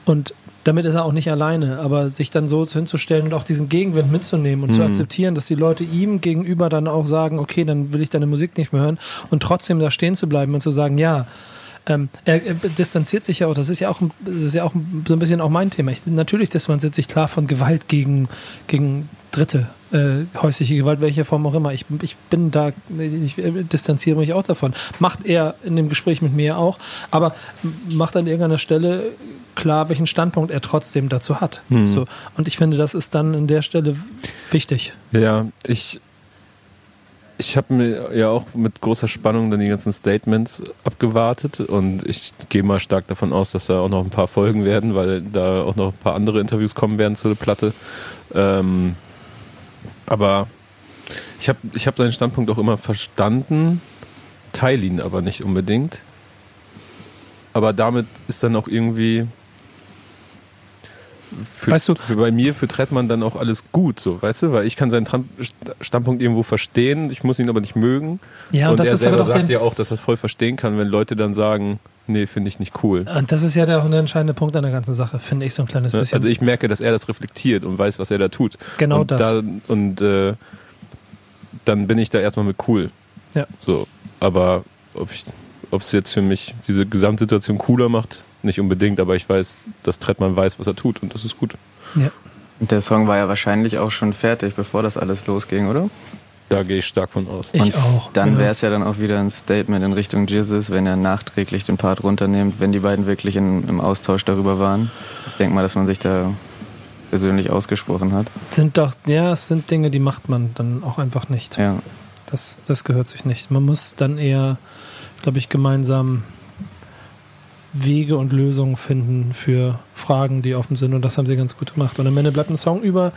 Und damit ist er auch nicht alleine, aber sich dann so hinzustellen und auch diesen Gegenwind mitzunehmen und zu akzeptieren, dass die Leute ihm gegenüber dann auch sagen, okay, dann will ich deine Musik nicht mehr hören und trotzdem da stehen zu bleiben und zu sagen, ja, ähm, er, er distanziert sich ja auch, das ist ja auch, ein- das ist ja auch so ein bisschen auch mein Thema. Ich, natürlich distanziert sich klar von Gewalt gegen, gegen Dritte, äh, häusliche Gewalt, welche Form auch immer. Ich, ich bin da, ich distanziere mich auch davon. Macht er in dem Gespräch mit mir auch, aber macht an irgendeiner Stelle klar, welchen Standpunkt er trotzdem dazu hat. So. Und ich finde, das ist dann an der Stelle wichtig. Ja, ich, ich habe mir ja auch mit großer Spannung dann die ganzen Statements abgewartet und ich gehe mal stark davon aus, dass da auch noch ein paar Folgen werden, weil da auch noch ein paar andere Interviews kommen werden zu der Platte. Ähm, aber ich habe ich hab seinen Standpunkt auch immer verstanden, teile ihn aber nicht unbedingt. Aber damit ist dann auch irgendwie für, Weißt du- für bei mir, für Trettmann dann auch alles gut, so, weißt du? Weil ich kann seinen Tram Standpunkt irgendwo verstehen, ich muss ihn aber nicht mögen. Ja, und, und das er ist aber selber doch sagt ja auch, dass er voll verstehen kann, wenn Leute dann sagen, nee, finde ich nicht cool. und das ist ja der, der entscheidende Punkt an der ganzen Sache, finde ich so ein kleines bisschen. Also ich merke, dass er das reflektiert und weiß, was er da tut. Genau und das. Da, und äh, dann bin ich da erstmal mit cool. Ja. So, aber ob ich, ob es jetzt für mich diese Gesamtsituation cooler macht, nicht unbedingt, aber ich weiß, dass Trettmann weiß, was er tut und das ist gut. Und der Song war ja wahrscheinlich auch schon fertig, bevor das alles losging, oder? Da gehe ich stark von aus. ich Und auch. Dann ja. wäre es ja dann auch wieder ein Statement in Richtung Jizzes, wenn er nachträglich den Part runternimmt, wenn die beiden wirklich in, im Austausch darüber waren. Ich denke mal, dass man sich da persönlich ausgesprochen hat. sind doch, ja, es sind Dinge, die macht man dann auch einfach nicht. Ja. Das, das gehört sich nicht. Man muss dann eher, glaube ich, gemeinsam Wege und Lösungen finden für Fragen, die offen sind. Und das haben sie ganz gut gemacht. Und am Ende bleibt ein Song über,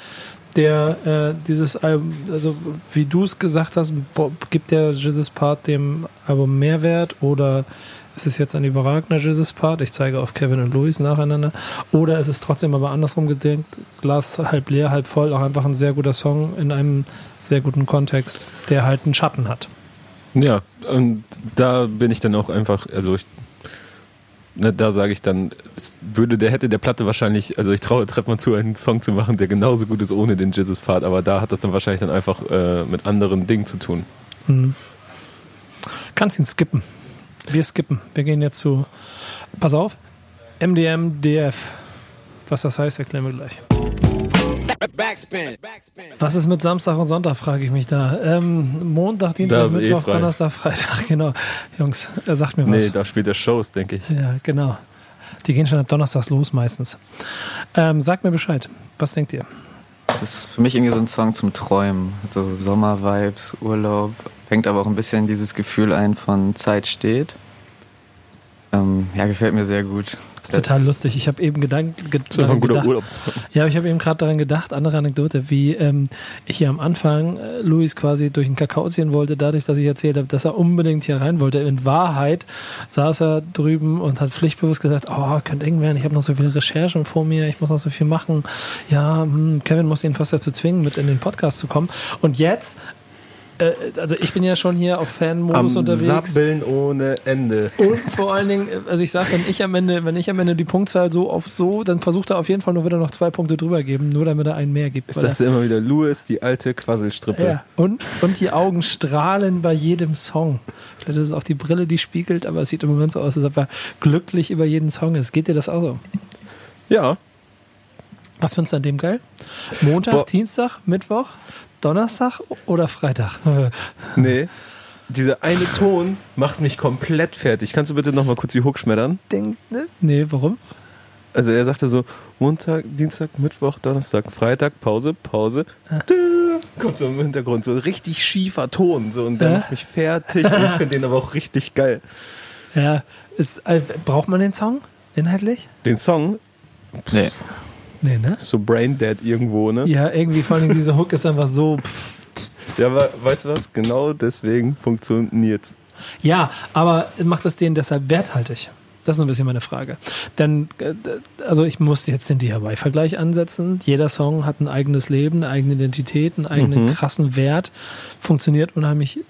der äh, dieses Album, also wie du es gesagt hast, gibt der Jesus Part dem Album Mehrwert oder ist es jetzt ein überragender Jesus Part? Ich zeige auf Kevin und Louis nacheinander. Oder ist es trotzdem aber andersrum gedenkt, Glas halb leer, halb voll, auch einfach ein sehr guter Song in einem sehr guten Kontext, der halt einen Schatten hat. Ja, und da bin ich dann auch einfach, also ich, ne, da sage ich dann, würde, der hätte der Platte wahrscheinlich, also ich traue Trettmann zu, einen Song zu machen, der genauso gut ist ohne den Jizzes-Part, aber da hat das dann wahrscheinlich dann einfach äh, mit anderen Dingen zu tun. Hm. Kannst ihn skippen. Wir skippen. Wir gehen jetzt zu, pass auf, MDM DF. Was das heißt, erklären wir gleich. Backspin. Backspin. Was ist mit Samstag und Sonntag, frage ich mich da. Ähm, Montag, Dienstag, eh Mittwoch, frei. Donnerstag, Freitag, genau. Jungs, er sagt mir was. Nee, da spielt er Shows, denke ich. Ja, genau. Die gehen schon ab Donnerstags los meistens. Ähm, sagt mir Bescheid. Was denkt ihr? Das ist für mich irgendwie so ein Song zum Träumen. So Sommervibes, Urlaub. Fängt aber auch ein bisschen dieses Gefühl ein von Zeit steht. Ähm, ja, gefällt mir sehr gut. Das ist total lustig. Ich habe eben Gedanken ge Das ist ein guter gedacht. Urlaubssong. Ja, ich habe eben gerade daran gedacht, andere Anekdote, wie ähm, ich hier am Anfang äh, Luis quasi durch den Kakao ziehen wollte, dadurch, dass ich erzählt habe, dass er unbedingt hier rein wollte. In Wahrheit saß er drüben und hat pflichtbewusst gesagt, oh, könnte eng werden, ich habe noch so viele Recherchen vor mir, ich muss noch so viel machen. Ja, hm, Kevin muss ihn fast dazu zwingen, mit in den Podcast zu kommen. Und jetzt, also ich bin ja schon hier auf Fan-Modus unterwegs. ohne Ende. Und vor allen Dingen, also ich sage, wenn ich am Ende, wenn ich am Ende die Punktzahl so auf so, dann versucht er auf jeden Fall nur wieder noch zwei Punkte drüber geben, nur damit er einen mehr gibt. Ist das immer wieder Louis, die alte Quasselstrippe? ja. und, und die Augen strahlen bei jedem Song. Vielleicht ist es auch die Brille, die spiegelt, aber es sieht im Moment so aus, als ob er glücklich über jeden Song ist. Geht dir das auch so? ja. Was findest du an dem geil? Montag, Boah. Dienstag, Mittwoch, Donnerstag oder Freitag? Nee. Dieser eine Ton macht mich komplett fertig. Kannst du bitte noch mal kurz die Hook schmettern? Ding, ne? Nee, warum? Also er sagte so, Montag, Dienstag, Mittwoch, Donnerstag, Freitag, Pause, Pause. Dü, kommt so im Hintergrund, so richtig schiefer Ton. So, und der Ja. macht mich fertig. Und ich finde den aber auch richtig geil. Ja, ist, äh, braucht man den Song inhaltlich? Den Song, Nee. Nee, ne? so Braindead irgendwo, ne? Ja, irgendwie vor allem diese Hook ist einfach so. Pff. Ja, aber weißt du was? Genau deswegen funktioniert's. Ja, aber macht es den deshalb werthaltig? Das ist so ein bisschen meine Frage. Denn, äh, also ich muss jetzt den DIY-Vergleich ansetzen. Jeder Song hat ein eigenes Leben, eine eigene Identität, einen eigenen Mhm. krassen Wert, funktioniert unheimlich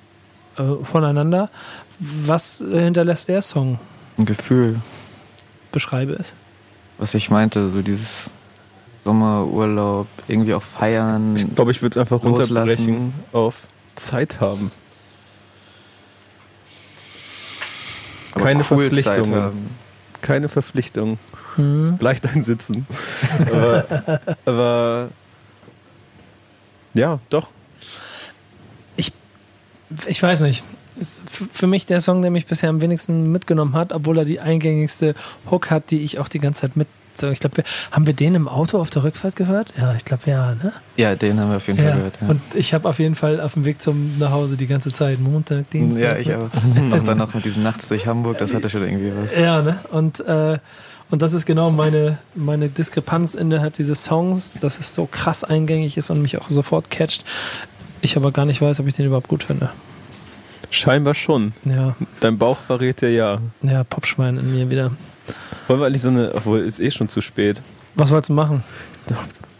äh, voneinander. Was äh, hinterlässt der Song? Ein Gefühl, Beschreibe es. was ich meinte, so dieses Sommerurlaub, irgendwie auch feiern. Ich glaube, ich würde es einfach Loslassen. runterbrechen auf Zeit haben. aber keine cool Zeit Verpflichtungen. haben. Keine Verpflichtung. Hm. Leicht einsitzen. aber, aber ja, doch. Ich weiß nicht. Ist für mich der Song, der mich bisher am wenigsten mitgenommen hat, obwohl er die eingängigste Hook hat, die ich auch die ganze Zeit mit. So, ich glaube, haben wir den im Auto auf der Rückfahrt gehört? Ja, ich glaube ja, ne? Ja, den haben wir auf jeden Fall Ja. gehört. Ja, Und ich habe auf jeden Fall auf dem Weg zum nach Hause die ganze Zeit Montag, Dienstag. ja ich ne? auch. auch dann noch mit diesem Nachts durch Hamburg, das hatte schon irgendwie was. Ja, ne? Und äh, und das ist genau meine meine Diskrepanz innerhalb dieses Songs, dass es so krass eingängig ist und mich auch sofort catcht. Ich aber gar nicht weiß, ob ich den überhaupt gut finde. Scheinbar schon. Ja, Dein Bauch verrät dir ja. ja, Popschwein in mir wieder. Wollen wir eigentlich so eine, obwohl ist eh schon zu spät. Was wolltest du machen?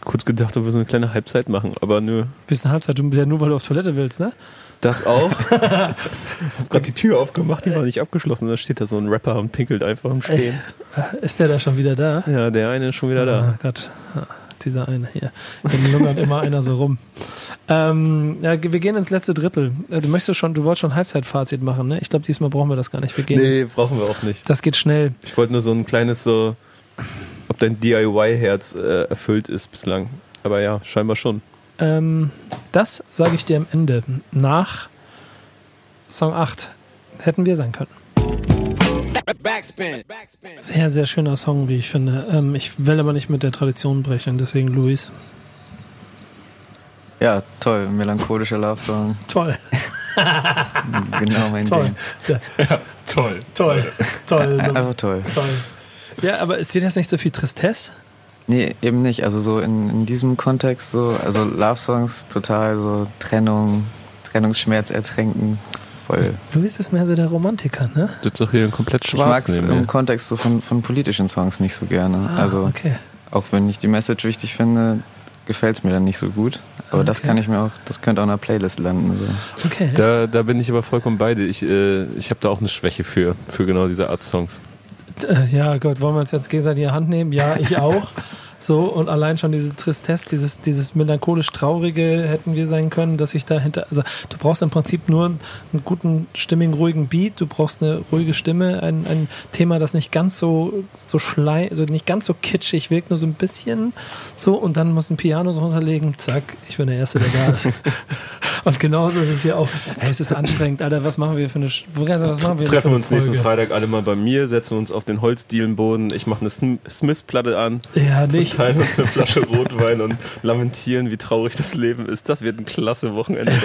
Kurz gedacht, ob wir so eine kleine Halbzeit machen, aber nö. Bis eine Halbzeit, du ja nur weil du auf Toilette willst, ne? Das auch. ich hab gerade die Tür aufgemacht, die war nicht abgeschlossen. Da steht da so ein Rapper und pinkelt einfach im Stehen. Äh, Ist der da schon wieder da? Ja, der eine ist schon wieder da. Ah Gott, Ah, dieser eine hier. Hier lungert immer einer so rum. Ähm, ja, wir gehen ins letzte Drittel. Äh, Du möchtest schon, du wolltest schon Halbzeitfazit machen, ne? Ich glaube, diesmal brauchen wir das gar nicht. Wir gehen Nee, ins, brauchen wir auch nicht. das geht schnell. Ich wollte nur so ein kleines so, ob dein DIY-Herz äh, erfüllt ist bislang. Aber ja, scheinbar schon. Ähm, das sage ich dir am Ende. Nach Song 8 hätten wir sein können. Backspin. Backspin. Sehr, sehr schöner Song, wie ich finde. Ähm, ich will aber nicht mit der Tradition brechen, deswegen Luis. Ja, toll, melancholischer Love-Song. Toll, Genau mein toll. Ding. Ja, Toll. toll, toll, Einfach toll. toll. Ja, aber ist dir das nicht so viel Tristesse? Nee, eben nicht. Also so in, in diesem Kontext so, also Love-Songs total so Trennung, Trennungsschmerz ertränken. Voll. Luis ist mehr so der Romantiker, ne? Du bist doch hier komplett Ich mag schwarz es im. Kontext so von, von politischen Songs nicht so gerne. Ah, also okay. auch wenn ich die Message wichtig finde, gefällt es mir dann nicht so gut. Aber das Okay. kann ich mir auch, das könnte auch in einer Playlist landen. So. Okay. Da, da bin ich aber vollkommen bei dir. Ich, äh, ich habe da auch eine Schwäche für, für genau diese Art Songs. Äh, Ja, Gott, wollen wir uns jetzt gegenseitig in die Hand nehmen? Ja, ich auch. So, und allein schon diese Tristesse, dieses, dieses melancholisch Traurige hätten wir sein können, dass ich dahinter, also du brauchst im Prinzip nur einen guten, stimmigen, ruhigen Beat, du brauchst eine ruhige Stimme, ein, ein Thema, das nicht ganz so, so schlei, also nicht ganz so kitschig wirkt, nur so ein bisschen so, und dann muss ein Piano drunter legen, zack, ich bin der Erste, der da ist. und genauso ist es hier auch, ey, es ist anstrengend, Alter, was machen wir für eine, was machen wir Treffen für eine uns nächsten? Freitag alle mal bei mir, setzen uns auf den Holzdielenboden. Ich mache eine Sm- Smith-Platte an. Ja, nicht. Teilen uns eine Flasche Rotwein und lamentieren, wie traurig das Leben ist. Das wird ein klasse Wochenende.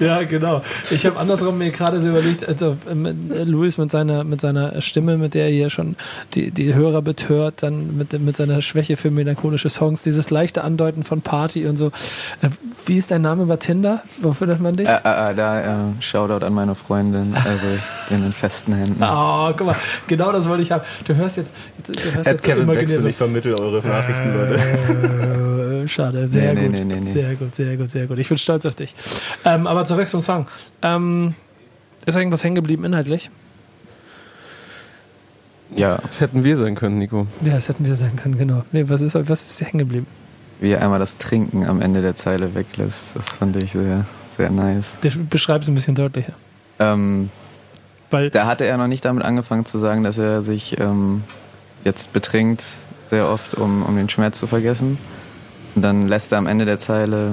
Ja, genau. Ich habe andersrum mir gerade so überlegt, also ähm, äh, Luis mit seiner mit seiner Stimme, mit der er hier schon die, die Hörer betört, dann mit, mit seiner Schwäche für melancholische Songs, dieses leichte Andeuten von Party und so. Äh, wie ist dein Name bei Tinder? Wo findet man dich? Äh, äh, äh, da äh, Shoutout an meine Freundin. Also ich bin in festen Händen. Oh, guck mal, genau das wollte ich haben. Du hörst jetzt, du hörst jetzt so Kevin so, ich vermittle eure Nachrichten, Leute. Äh, Schade, sehr Nee, gut. nee, nee, nee. Sehr gut, sehr gut, sehr gut. Ich bin stolz auf dich. Ähm, aber zurück zum Song. Ähm, ist irgendwas hängen geblieben inhaltlich? Ja, Das hätten wir sein können, Nico. Ja, das hätten wir sagen können, genau. Nee, was ist, was ist hängen geblieben? wie er einmal das Trinken am Ende der Zeile weglässt, das fand ich sehr, sehr nice. Der beschreibt es ein bisschen deutlicher. Ähm, Weil, da hatte er noch nicht damit angefangen zu sagen, dass er sich ähm, jetzt betrinkt, sehr oft, um, um den Schmerz zu vergessen. Und dann lässt er am Ende der Zeile,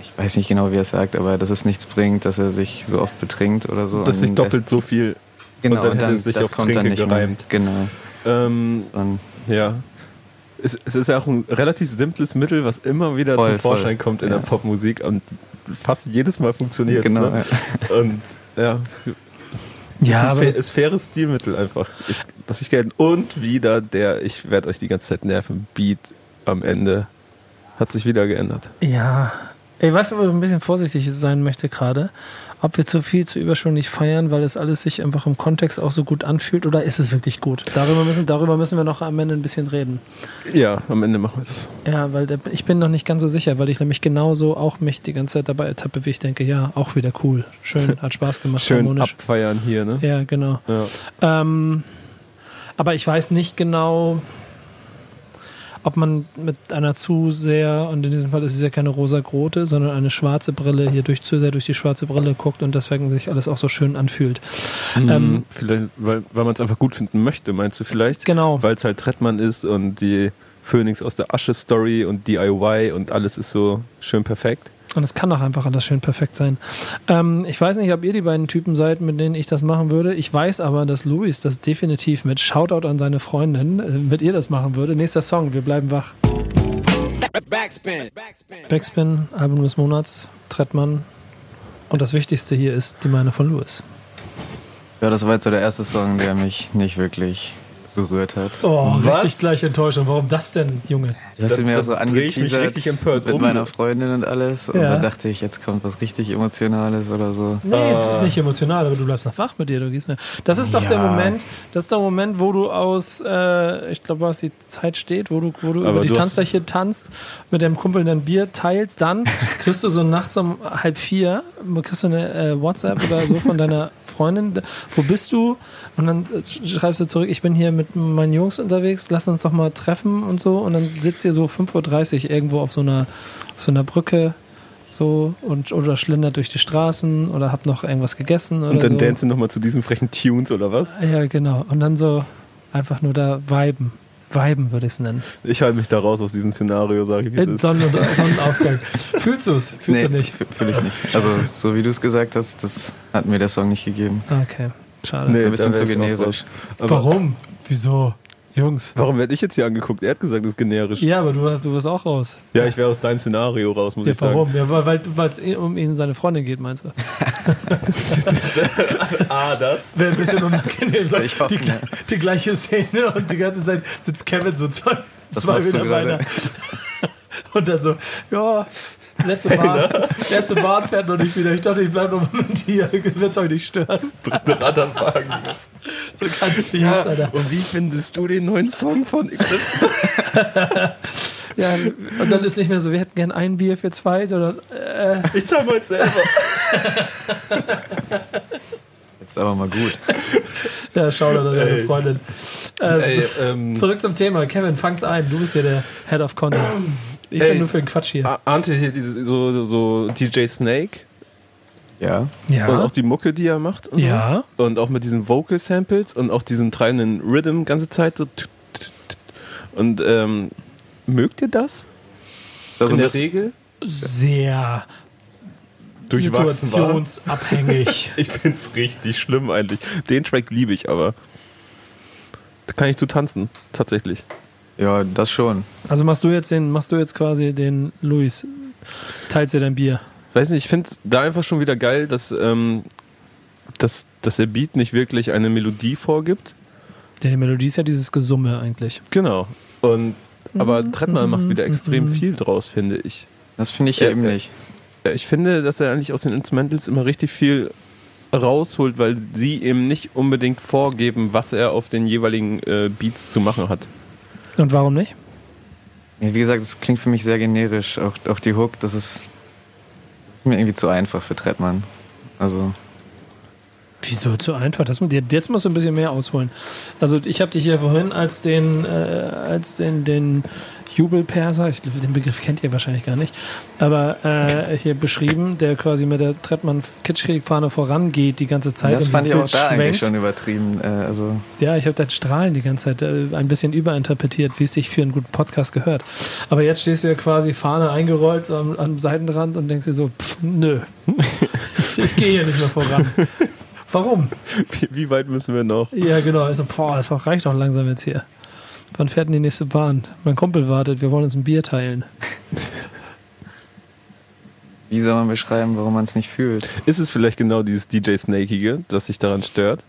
ich weiß nicht genau, wie er es sagt, aber dass es nichts bringt, dass er sich so oft betrinkt oder so. Dass sich Und doppelt so viel. lässt, genau, und dann hätte es sich auf kommt dann Trinke nicht gereimt. Mehr. Genau. Ähm, Und Ja. Es, es ist ja auch ein relativ simples Mittel, was immer wieder Voll, zum Vorschein voll. kommt in Ja. der Popmusik und fast jedes Mal funktioniert. Genau. Ne? Und ja, Ja, ist, ein ist faires Stilmittel einfach, ich, ich kenne. Und wieder der, ich werde euch die ganze Zeit nerven, Beat am Ende hat sich wieder geändert. Ja. Weißt du, wo ich ein bisschen vorsichtig sein möchte gerade? Ob wir zu viel zu überschwänglich feiern, weil es alles sich einfach im Kontext auch so gut anfühlt oder ist es wirklich gut? Darüber müssen, darüber müssen wir noch am Ende ein bisschen reden. Ja, am Ende machen wir das. Ja, weil ich bin noch nicht ganz so sicher, weil ich nämlich genauso auch mich die ganze Zeit dabei ertappe, wie ich denke, ja, auch wieder cool. Schön, hat Spaß gemacht, Schön harmonisch. abfeiern hier, ne? Ja, genau. Ja. Ähm, aber ich weiß nicht genau, ob man mit einer zu sehr, und in diesem Fall ist es ja keine rosa-grote, sondern eine schwarze Brille hier durch zu sehr durch die schwarze Brille guckt und deswegen sich alles auch so schön anfühlt. Ähm, Ähm, vielleicht, weil, weil man es einfach gut finden möchte, meinst du vielleicht? Genau. Weil es halt Trettmann ist und die Phoenix aus der Asche-Story und DIY und alles ist so schön perfekt. Und es kann auch einfach alles schön perfekt sein. Ähm, ich weiß nicht, ob ihr die beiden Typen seid, mit denen ich das machen würde. Ich weiß aber, dass Luis das definitiv mit Shoutout an seine Freundin, äh, mit ihr das machen würde. Nächster Song, wir bleiben wach. Backspin. Backspin. Backspin, Album des Monats, Trettmann. Und das Wichtigste hier ist die Meinung von Louis. Ja, das war jetzt so der erste Song, der mich nicht wirklich berührt hat. Oh, Was? richtig gleich enttäuscht. Und warum das denn, Junge? Du hast Da- ihn mir auch so angeteasert richtig empört mit um. meiner Freundin und alles. Und Ja. dann dachte ich, jetzt kommt was richtig Emotionales oder so. Nee, Ah. nicht emotional, aber du bleibst noch wach mit dir, du gehst mir. Das ist doch Ja. der Moment, das ist der Moment, wo du aus, äh, ich glaube, was die Zeit steht, wo du, wo du Aber über die du Tanzfläche tanzt, mit deinem Kumpel ein Bier teilst, dann kriegst du so nachts um halb vier, kriegst du eine äh, WhatsApp oder so von deiner Freundin, wo bist du? Und dann schreibst du zurück, ich bin hier mit meinen Jungs unterwegs, lass uns doch mal treffen und so. Und dann sitzt ihr so 5.30 Uhr irgendwo auf so einer, auf so einer Brücke so und oder schlendert durch die Straßen oder habt noch irgendwas gegessen oder Und dann so. dancen nochmal zu diesen frechen Tunes oder was? Ja, genau. Und dann so einfach nur da viben. Viben würde ich es nennen. Ich halte mich da raus aus diesem Szenario, sage ich, wie es ist. Sonnen Sonnenaufgang. Fühlst du es? Fühlst du nicht? fühle ich nicht. Also, so wie du es gesagt hast, das hat mir der Song nicht gegeben. Okay, schade. Nee, Ein bisschen zu generisch. Warum? Wieso? Jungs. Warum werde ich jetzt hier angeguckt? Er hat gesagt, das ist generisch. Ja, Ja, aber du, du wirst auch raus. ich wäre aus deinem Szenario raus, muss Ja, ich sagen. warum? Ja, weil es um ihn und seine Freundin geht, meinst du? Ah, das? Wäre ein bisschen unangenehm. So, Ich hoffe, die, ja. die gleiche Szene und die ganze Zeit sitzt Kevin so zwei, zwei Meter weiter. Und dann so, ja, letzte Bahn, erste Bahn fährt noch nicht wieder. Ich dachte, ich bleibe noch mit hier, wenn es euch nicht stört. Dritte Radarwagen. So ganz fies, Alter. Und wie findest du den neuen Song von XS? Ja, und dann ist nicht mehr so, wir hätten gern ein Bier für zwei, sondern äh, Ich zahl mal selber. Jetzt aber mal gut. ja, schau da deine. Freundin. Äh, Ey, ähm, Zurück zum Thema. Kevin, fang's ein. Du bist hier der Head of Content. Ich Ey. bin nur für den Quatsch hier. Ahnte hier diese, so, so, so DJ Snake Ja. Ja. und auch die Mucke, die er macht. Und Ja. sowas. Und auch mit diesen Vocal Samples und auch diesen treibenden Rhythm ganze Zeit so. Und ähm, mögt ihr das? Also In der Regel? Sehr situationsabhängig. Ich find's richtig schlimm eigentlich. Den Track liebe ich aber. Da kann ich zu tanzen, tatsächlich. ja, das schon. Also machst du jetzt den, machst du jetzt quasi den Luis, teilst dir dein Bier. Weiß nicht, ich finde da einfach schon wieder geil, dass, ähm, dass, dass der Beat nicht wirklich eine Melodie vorgibt. Denn die Melodie ist ja dieses Gesumme eigentlich. Genau. Und aber Trettmann macht wieder extrem Mhm. viel draus, finde ich. Das finde ich ja Ja, eben äh, nicht. Ja, Ich finde, dass er eigentlich aus den Instrumentals immer richtig viel rausholt, weil sie eben nicht unbedingt vorgeben, was er auf den jeweiligen äh, Beats zu machen hat. Und warum nicht? Ja, wie gesagt, es klingt für mich sehr generisch. Auch, auch die Hook, das ist, das ist mir irgendwie zu einfach für Trettmann. Also, Wieso zu einfach? Das, jetzt musst du ein bisschen mehr ausholen. Also ich habe dich hier vorhin als den, äh, als den, den Jubelperser, ich, den Begriff kennt ihr wahrscheinlich gar nicht, aber äh, hier beschrieben, der quasi mit der Trettmann Kitschkrieg-Fahne vorangeht die ganze Zeit. das und fand ich auch da eigentlich schwenkt. schon übertrieben. Äh, also, Ja, ich habe dein Strahlen die ganze Zeit äh, ein bisschen überinterpretiert, wie es sich für einen guten Podcast gehört. Aber jetzt stehst du ja quasi Fahne eingerollt so am, am Seitenrand und denkst dir so, pff, nö, ich gehe hier nicht mehr voran. Warum? Wie, wie weit müssen wir noch? Ja, genau. Also, boah, das reicht doch langsam jetzt hier. Wann fährt denn die nächste Bahn? Mein Kumpel wartet, wir wollen uns ein Bier teilen. Wie soll man beschreiben, warum man es nicht fühlt? Ist es vielleicht genau dieses DJ Snakeige, das sich daran stört?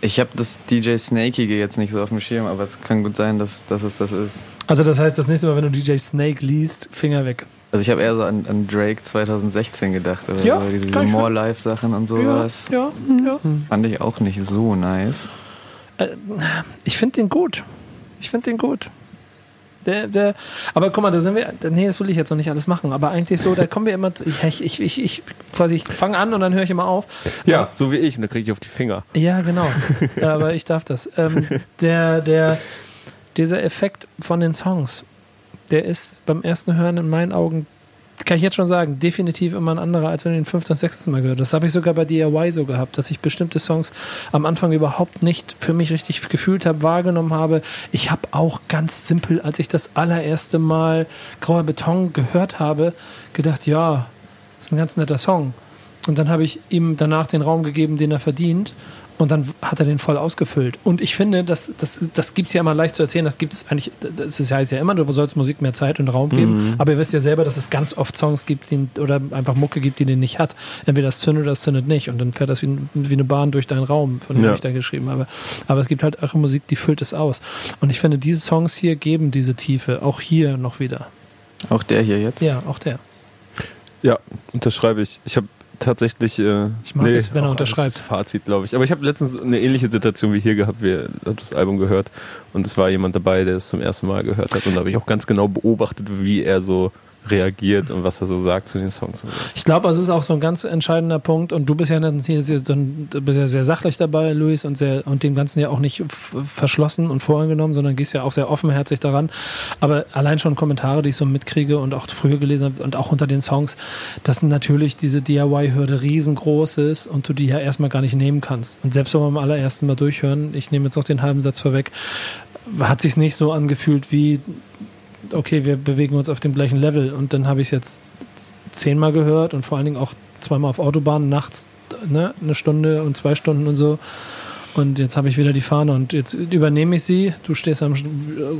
Ich habe das DJ Snakeige jetzt nicht so auf dem Schirm, aber es kann gut sein, dass, dass es das ist. Also das heißt, das nächste Mal, wenn du DJ Snake liest, Finger weg. Also ich habe eher so an, an Drake 2016 gedacht. Oder Ja, so, diese More Life Sachen und sowas. ja, ja. Fand ich auch nicht so nice. Ich finde den gut. Ich finde den gut. Der, der, aber guck mal, da sind wir. Nee, das will ich jetzt noch nicht alles machen. Aber eigentlich so, da kommen wir immer. zu- Ich, ich, ich, ich quasi, ich fange an und dann höre ich immer auf. Ja, so wie ich, und dann kriege ich auf die Finger. Ja, genau. Ja, aber ich darf das. Ähm, der, der, dieser Effekt von den Songs, der ist beim ersten Hören in meinen Augen, kann ich jetzt schon sagen, definitiv immer ein anderer, als wenn du den fünften und sechsten Mal gehört. Das habe ich sogar bei DIY so gehabt, dass ich bestimmte Songs am Anfang überhaupt nicht für mich richtig gefühlt habe, wahrgenommen habe. Ich habe auch ganz simpel, als ich das allererste Mal Grauer Beton gehört habe, gedacht, ja, ist ein ganz netter Song. Und dann habe ich ihm danach den Raum gegeben, den er verdient. Und dann hat er den voll ausgefüllt. Und ich finde, das, das, das gibt's ja immer leicht zu erzählen. Das gibt's eigentlich, das ist, heißt ja immer, du sollst Musik mehr Zeit und Raum geben. Aber ihr wisst ja selber, dass es ganz oft Songs gibt, die, oder einfach Mucke gibt, die den nicht hat. Entweder das zündet oder das zündet nicht. Und dann fährt das wie, wie eine Bahn durch deinen Raum, von dem Ja. ich da geschrieben habe. Aber es gibt halt auch Musik, die füllt es aus. Und ich finde, diese Songs hier geben diese Tiefe. Auch hier noch wieder. Auch der hier jetzt. Ja, auch der. Ja, unterschreibe ich. Ich habe tatsächlich. Äh, Ich mag es, wenn er unterschreibt. Das Fazit, glaube ich. Aber ich habe letztens eine ähnliche Situation wie hier gehabt. Wir haben das Album gehört und es war jemand dabei, der es zum ersten Mal gehört hat. Und da habe ich auch ganz genau beobachtet, wie er so reagiert und was er so sagt zu den Songs. Ich glaube, es ist auch so ein ganz entscheidender Punkt und du bist ja sehr, bist ja sehr sachlich dabei, Luis, und sehr und dem Ganzen ja auch nicht verschlossen und voreingenommen, sondern gehst ja auch sehr offenherzig daran. Aber allein schon Kommentare, die ich so mitkriege und auch früher gelesen habe und auch unter den Songs, dass natürlich diese DIY-Hürde riesengroß ist und du die ja erstmal gar nicht nehmen kannst. Und selbst wenn wir am allerersten Mal durchhören, ich nehme jetzt noch den halben Satz vorweg, hat sich's nicht so angefühlt wie okay, wir bewegen uns auf dem gleichen Level und dann habe ich es jetzt zehnmal gehört und vor allen Dingen auch zweimal auf Autobahn nachts, ne, eine Stunde und zwei Stunden und so. Und jetzt habe ich wieder die Fahne und jetzt übernehme ich sie. Du stehst am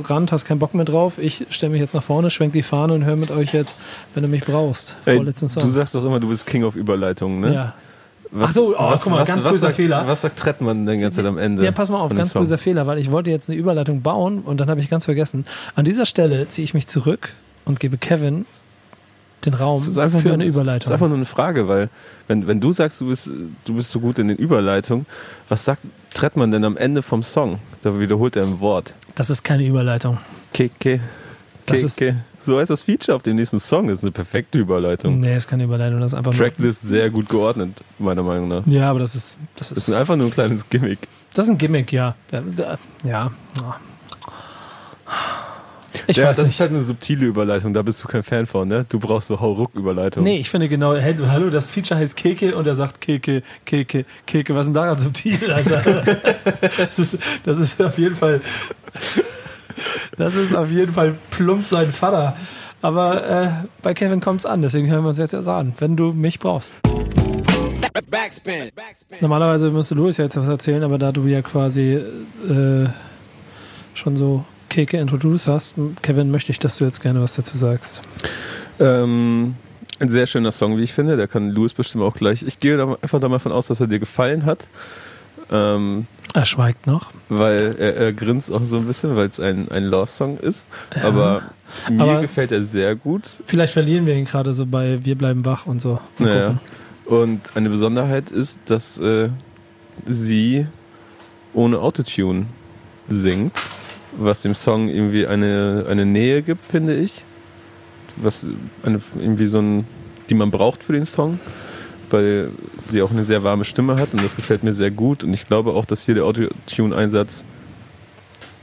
Rand, hast keinen Bock mehr drauf. Ich stelle mich jetzt nach vorne, schwenk die Fahne und höre mit euch jetzt, wenn du mich brauchst. Ey, du sagst doch immer, du bist King of Überleitungen, ne? ja. Was, Ach so, oh, guck mal, ganz böser sagt, Fehler. Was sagt Trettmann denn ganz am Ende? Ja, pass mal auf, ganz Song? böser Fehler, weil ich wollte jetzt eine Überleitung bauen und dann habe ich ganz vergessen. An dieser Stelle ziehe ich mich zurück und gebe Kevin den Raum für nur, eine Das ist Überleitung. einfach nur eine Frage, weil wenn, wenn du sagst, du bist, du bist so gut in den Überleitungen, was sagt Trettmann denn am Ende vom Song? Da wiederholt er ein Wort. Das ist keine Überleitung. Keke. Das ist- Keke. So heißt das Feature auf dem nächsten Song. Das ist eine perfekte Überleitung. Nee, ist keine Überleitung, das ist einfach nur. Tracklist sehr gut geordnet, meiner Meinung nach. Ja, aber das ist, das Das ist, ist einfach nur ein kleines Gimmick. das ist ein Gimmick, ja. Ja. ja. ja. Ich ja, weiß das nicht. ist halt eine subtile Überleitung, da bist du kein Fan von, ne? Du brauchst so Hauruck-Überleitung. Nee, ich finde genau, hey, du, hallo, das Feature heißt Keke und er sagt Keke, Keke, Keke. Was ist denn daran subtil, Alter? das, ist, das ist auf jeden Fall, das ist auf jeden Fall plump sein Vater. Aber äh, bei Kevin kommt's an, deswegen hören wir uns jetzt erst an, wenn du mich brauchst. Backspin. Backspin. Normalerweise müsste Louis ja jetzt was erzählen, aber da du ja quasi äh, schon so Keke introduced hast, Kevin, möchte ich, dass du jetzt gerne was dazu sagst. Ähm, ein sehr schöner Song, wie ich finde. Der kann Louis bestimmt auch gleich. Ich gehe da einfach davon aus, dass er dir gefallen hat. Ähm, Er schweigt noch. weil er, er grinst auch so ein bisschen, weil es ein, ein Love-Song ist. Ja. Aber mir Aber- gefällt er sehr gut. Vielleicht verlieren wir ihn gerade so bei Wir bleiben wach und so. Mal Naja. gucken. Und eine Besonderheit ist, dass äh, sie ohne Autotune singt, was dem Song irgendwie eine, eine Nähe gibt, finde ich. Was eine, irgendwie so ein, die man braucht für den Song, weil sie auch eine sehr warme Stimme hat und das gefällt mir sehr gut. Und ich glaube auch, dass hier der Autotune-Einsatz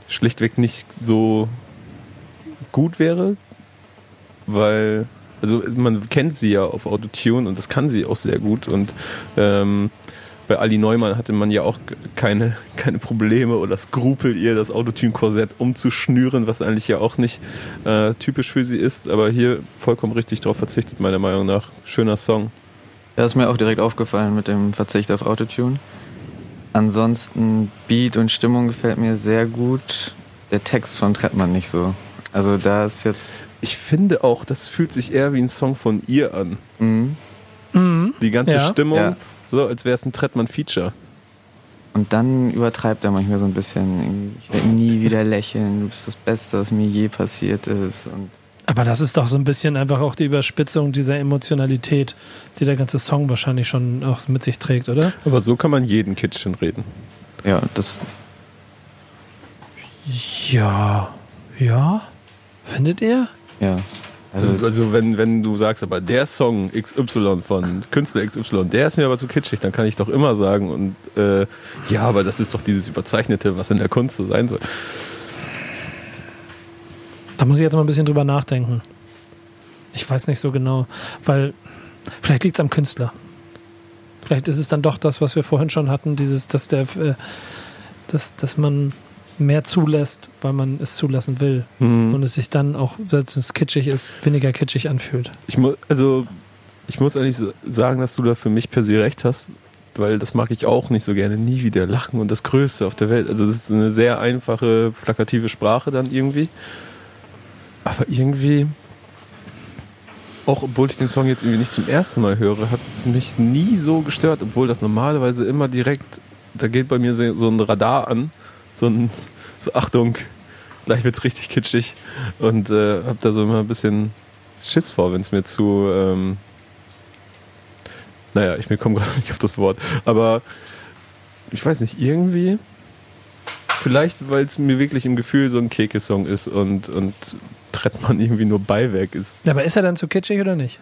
schlichtweg nicht so gut wäre, weil also man kennt sie ja auf Autotune und das kann sie auch sehr gut und ähm, bei Ali Neumann hatte man ja auch keine, keine Probleme oder Skrupel, ihr das Autotune-Korsett umzuschnüren, was eigentlich ja auch nicht äh, typisch für sie ist, aber hier vollkommen richtig drauf verzichtet, meiner Meinung nach. Schöner Song. Das ist mir auch direkt aufgefallen mit dem Verzicht auf Autotune. Ansonsten Beat und Stimmung gefällt mir sehr gut. der Text von Trettmann nicht so. Also da ist jetzt. Ich finde auch, das fühlt sich eher wie ein Song von ihr an. Mhm. Mhm. Die ganze Ja. Stimmung, Ja. so als wäre es ein Trettmann-Feature. Und dann übertreibt er manchmal so ein bisschen. Ich werde nie wieder lächeln. Du bist das Beste, was mir je passiert ist. Und Aber das ist doch so ein bisschen einfach auch die Überspitzung dieser Emotionalität, die der ganze Song wahrscheinlich schon auch mit sich trägt, oder? Aber so kann man jeden Kitchen reden. ja, das. Ja. Ja? Findet ihr? Ja. Also, Also, also wenn, wenn du sagst, aber der Song XY von Künstler XY, der ist mir aber zu kitschig, dann kann ich doch immer sagen und äh, ja, aber das ist doch dieses Überzeichnete, was in der Kunst so sein soll. Da muss ich jetzt mal ein bisschen drüber nachdenken. Ich weiß nicht so genau, weil vielleicht liegt es am Künstler. Vielleicht ist es dann doch das, was wir vorhin schon hatten, dieses, dass der, äh, dass, dass man mehr zulässt, weil man es zulassen will Hm. und es sich dann auch, selbst wenn es kitschig ist, weniger kitschig anfühlt. Ich muss, also ich muss ehrlich sagen, dass du da für mich per se recht hast, weil das mag ich auch nicht so gerne. Nie wieder lachen und das Größte auf der Welt. Also das ist eine sehr einfache, plakative Sprache dann irgendwie. Aber irgendwie, auch obwohl ich den Song jetzt irgendwie nicht zum ersten Mal höre, hat es mich nie so gestört, obwohl das normalerweise immer direkt, da geht bei mir so ein Radar an, so ein, so Achtung, gleich wird's richtig kitschig und äh, hab da so immer ein bisschen Schiss vor, wenn es mir zu, ähm, naja, ich mir komme gerade nicht auf das Wort, aber ich weiß nicht, irgendwie, vielleicht weil es mir wirklich im Gefühl so ein Keke-Song ist und, und Trettmann irgendwie nur Beiwerk ist. Ja, aber ist er dann zu kitschig oder nicht?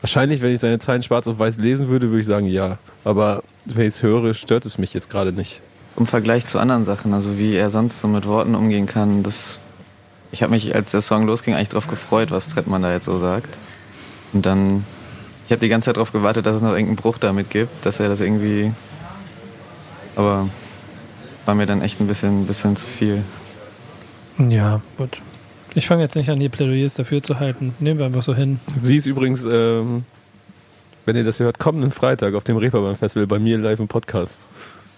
Wahrscheinlich, wenn ich seine Zeilen schwarz auf weiß lesen würde, würde ich sagen ja. Aber wenn ich es höre, stört es mich jetzt gerade nicht. Im Vergleich zu anderen Sachen, also wie er sonst so mit Worten umgehen kann, das. Ich habe mich, als der Song losging, eigentlich drauf gefreut, was Trettmann da jetzt so sagt. Und dann. Ich habe die ganze Zeit darauf gewartet, dass es noch irgendeinen Bruch damit gibt, dass er das irgendwie. Aber war mir dann echt ein bisschen, bisschen zu viel. Ja, gut. Ich fange jetzt nicht an, die Plädoyers dafür zu halten. Nehmen wir einfach so hin. Sie ist übrigens, ähm, wenn ihr das hört, kommenden Freitag auf dem Reeperbahn Festival bei mir live im Podcast.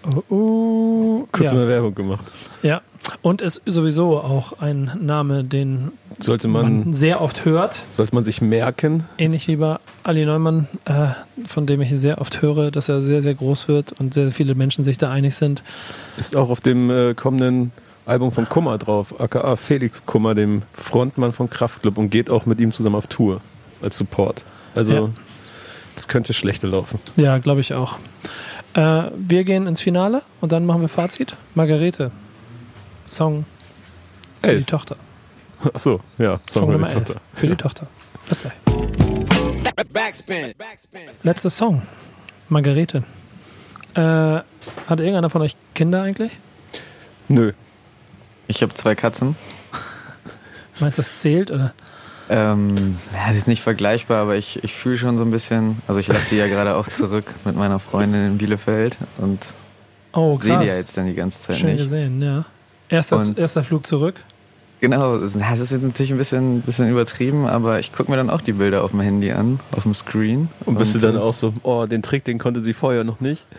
Oh, uh, Kurz ja. mal Werbung gemacht. ja, und ist sowieso auch ein Name, den Sollte man, man, sehr oft hört. sollte man sich merken. Ähnlich wie bei Ali Neumann, äh, von dem ich sehr oft höre, dass er sehr, sehr groß wird und sehr viele Menschen sich da einig sind. Ist auch auf dem äh, kommenden Album von Kummer drauf, aka Felix Kummer, dem Frontmann von Kraftklub und geht auch mit ihm zusammen auf Tour als Support. Also Ja. das könnte schlechter laufen. Ja, glaube ich auch. Äh, wir gehen ins Finale und dann machen wir Fazit. Margarete. Song für Elf. die Tochter. Achso, ja, Song, für Nummer die 11. Tochter. Für die Tochter. Bis gleich. Backspin. Backspin. Letzter Song. Margarete. Äh, hat irgendeiner von euch Kinder eigentlich? Nö. Ich habe zwei Katzen. Meinst du, das zählt? Oder? Ähm, ja, das ist nicht vergleichbar, aber ich, ich fühle schon so ein bisschen. Also ich lasse die ja gerade auch zurück mit meiner Freundin in Bielefeld und Oh, sehe die ja jetzt dann die ganze Zeit Schön nicht. gesehen, ja. Erster, Und- erster Flug zurück. Genau, das ist das natürlich ein bisschen, bisschen übertrieben, aber ich gucke mir dann auch die Bilder auf dem Handy an, auf dem Screen. Und bist du dann auch so, oh, den Trick, den konnte sie vorher noch nicht?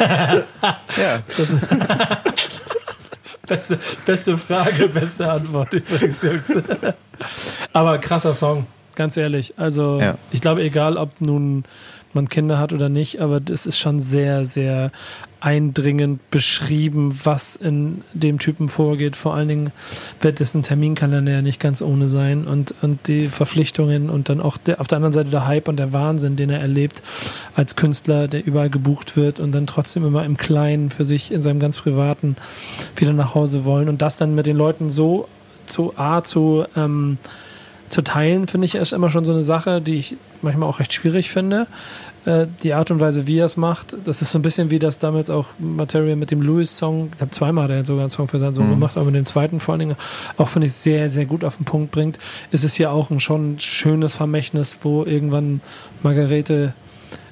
Ja, Beste, beste Frage, beste Antwort übrigens, Jungs. Aber krasser Song, ganz ehrlich. Also Ja. ich glaube, egal ob nun man Kinder hat oder nicht, aber das ist schon sehr, sehr eindringend beschrieben, was in dem Typen vorgeht. Vor allen Dingen wird dessen Terminkalender ja nicht ganz ohne sein und, und die Verpflichtungen und dann auch der, auf der anderen Seite der Hype und der Wahnsinn, den er erlebt als Künstler, der überall gebucht wird und dann trotzdem immer im Kleinen für sich in seinem ganz privaten wieder nach Hause wollen und das dann mit den Leuten so zu A zu ähm, zu teilen, finde ich, ist immer schon so eine Sache, die ich manchmal auch recht schwierig finde. Äh, die Art und Weise, wie er es macht, das ist so ein bisschen wie das damals auch Material mit dem Lewis-Song, ich glaube zweimal hat er sogar einen Song für seinen Sohn Mhm. gemacht, aber mit dem zweiten vor allen Dingen auch, finde ich, sehr, sehr gut auf den Punkt bringt, ist es hier auch ein schon schönes Vermächtnis, wo irgendwann Margarete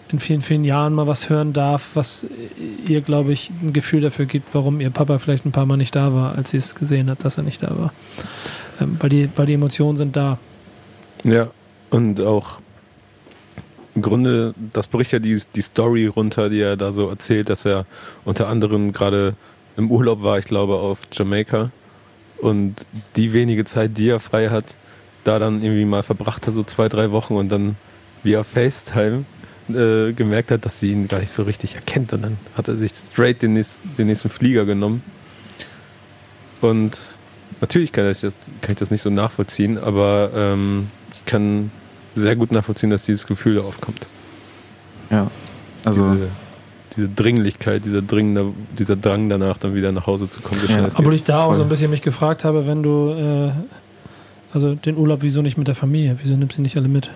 in vielen, vielen Jahren mal was hören darf, was ihr, glaube ich, ein Gefühl dafür gibt, warum ihr Papa vielleicht ein paar Mal nicht da war, als sie es gesehen hat, dass er nicht da war. Ähm, weil, die, weil die Emotionen sind da. Ja, und auch im Grunde, das bricht ja die, die Story runter, die er da so erzählt, dass er unter anderem gerade im Urlaub war, ich glaube, auf Jamaika und die wenige Zeit, die er frei hat, da dann irgendwie mal verbracht hat, so zwei, drei Wochen und dann via FaceTime äh, gemerkt hat, dass sie ihn gar nicht so richtig erkennt und dann hat er sich straight den nächsten, den nächsten Flieger genommen. Und natürlich kann ich, das, kann ich das nicht so nachvollziehen, aber ähm, ich kann sehr gut nachvollziehen, dass dieses Gefühl da aufkommt. Ja. Also, diese, diese Dringlichkeit, dieser, dringende, dieser Drang danach, dann wieder nach Hause zu kommen. Ja. Obwohl ich da auch Voll. so ein bisschen mich gefragt habe, wenn du, äh, also den Urlaub, wieso nicht mit der Familie? Wieso nimmst du nicht alle mit?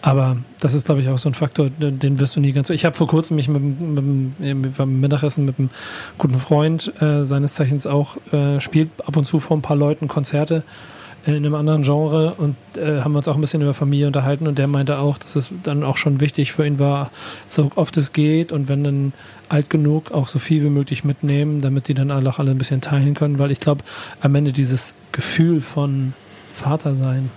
Aber das ist, glaube ich, auch so ein Faktor, den wirst du nie ganz. Ich habe vor kurzem mich mit, dem- mit, beim Mittagessen mit einem guten Freund äh, seines Zeichens auch äh, spielt ab und zu vor ein paar Leuten Konzerte in einem anderen Genre und äh, haben uns auch ein bisschen über Familie unterhalten und der meinte auch, dass es dann auch schon wichtig für ihn war, so oft es geht und wenn dann alt genug auch so viel wie möglich mitnehmen, damit die dann alle auch alle ein bisschen teilen können, weil ich glaube, am Ende dieses Gefühl von Vater sein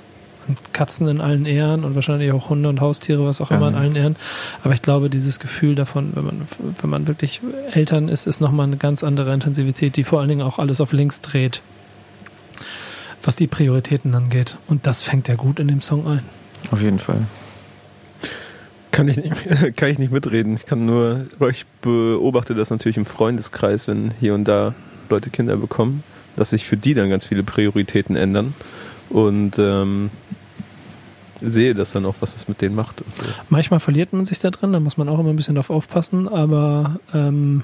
und Katzen in allen Ehren und wahrscheinlich auch Hunde und Haustiere, was auch immer in Ja. allen Ehren. Aber ich glaube, dieses Gefühl davon, wenn man, wenn man wirklich Eltern ist, ist nochmal eine ganz andere Intensivität, die vor allen Dingen auch alles auf links dreht, was die Prioritäten angeht. Und das fängt ja gut in dem Song ein. auf jeden Fall. Kann ich, nicht, kann ich nicht mitreden. Ich kann nur, ich beobachte das natürlich im Freundeskreis, wenn hier und da Leute Kinder bekommen, dass sich für die dann ganz viele Prioritäten ändern. Und ähm, sehe das dann auch, was das mit denen macht. Und so. Manchmal verliert man sich da drin, da muss man auch immer ein bisschen drauf aufpassen, aber ähm,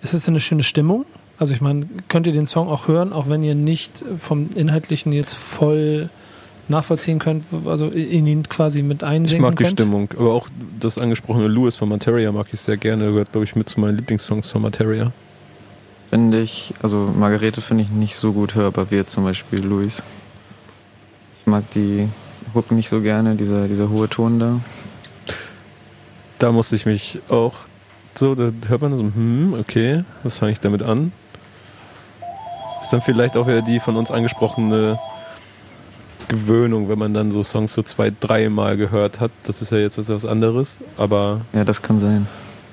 ist es denn eine schöne Stimmung? Also ich meine, könnt ihr den Song auch hören, auch wenn ihr nicht vom Inhaltlichen jetzt voll nachvollziehen könnt, also in ihn quasi mit Ich einsinken mag die könnt? Stimmung, aber auch das angesprochene Louis von Materia mag ich sehr gerne. Gehört, glaube ich, mit zu meinen Lieblingssongs von Materia. Finde ich, also Margarete finde ich nicht so gut hörbar wie jetzt zum Beispiel Luis. Ich mag die Hook nicht so gerne, dieser, dieser hohe Ton da. Da musste ich mich auch so, da hört man so, hm, okay, was fange ich damit an? Ist dann vielleicht auch wieder die von uns angesprochene Gewöhnung, wenn man dann so Songs so zwei, dreimal gehört hat. Das ist ja jetzt was anderes, aber Ja, das kann sein.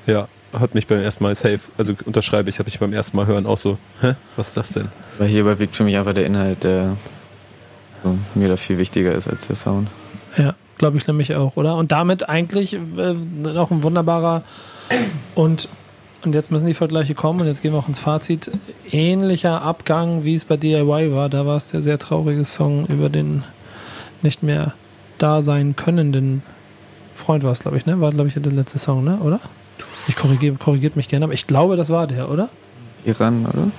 ja, hat mich beim ersten Mal safe, also unterschreibe ich, habe ich beim ersten Mal hören auch so, hä, was ist das denn? Weil hier überwiegt für mich einfach der Inhalt, der so, mir da viel wichtiger ist als der Sound. Ja, glaube ich nämlich auch, oder? Und damit eigentlich äh, noch ein wunderbarer und und jetzt müssen die Vergleiche kommen und jetzt gehen wir auch ins Fazit. Ähnlicher Abgang, wie es bei DIY war. Da war es der sehr traurige Song über den nicht mehr da sein könnenden Freund war es, glaube ich, ne? War, glaube ich, der letzte Song, ne? Oder? Ich korrigiere, korrigiert mich gerne, aber ich glaube, das war der, oder? Iran, oder?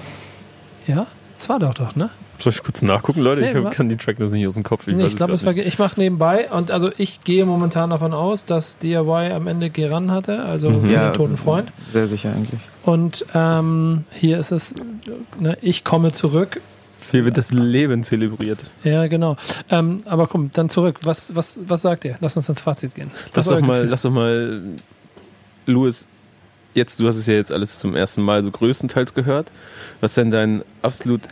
Ja? Das war doch doch, ne? Soll ich kurz nachgucken, Leute? Nee, ich wa- kann die Tracklist nicht aus dem Kopf. nee, weiß ich glaube, war, ich mache nebenbei und also ich gehe momentan davon aus, dass DIY am Ende Geran hatte, also Mhm. Ja, den toten Freund. Sehr sicher eigentlich. Und ähm, hier ist es, ne, ich komme zurück. Hier wird das Leben zelebriert. Ja, genau. Ähm, aber komm, dann zurück. Was, was, was sagt ihr? Lass uns ins Fazit gehen. Lass doch mal, lass doch mal, Louis, jetzt, du hast es ja jetzt alles zum ersten Mal so größtenteils gehört. Was ist denn dein absolut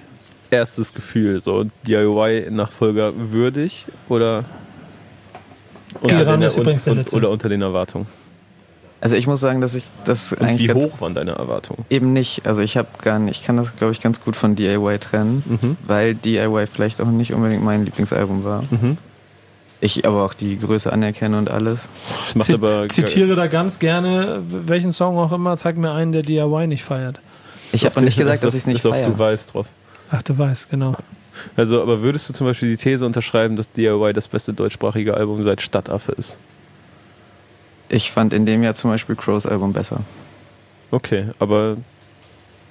erstes Gefühl? So DIY-Nachfolger würdig oder unter, den, ist übrigens der letzte. oder unter den Erwartungen? Also ich muss sagen, dass ich das Und eigentlich wie hoch waren deine Erwartungen? eben nicht. Also ich habe gar nicht, ich kann das glaube ich ganz gut von DIY trennen, Mhm. weil DIY vielleicht auch nicht unbedingt mein Lieblingsalbum war. Mhm. Ich aber auch die Größe anerkenne und alles. Das macht aber Zitiere da ganz gerne, welchen Song auch immer, zeig mir einen, der DIY nicht feiert. Ich habe nicht gesagt, dass ich es nicht auf Du feiere. weißt drauf. Ach, du weißt, genau. Also, aber würdest du zum Beispiel die These unterschreiben, dass DIY das beste deutschsprachige Album seit Stadtaffe ist? Ich fand in dem Jahr zum Beispiel Crows Album besser. Okay, aber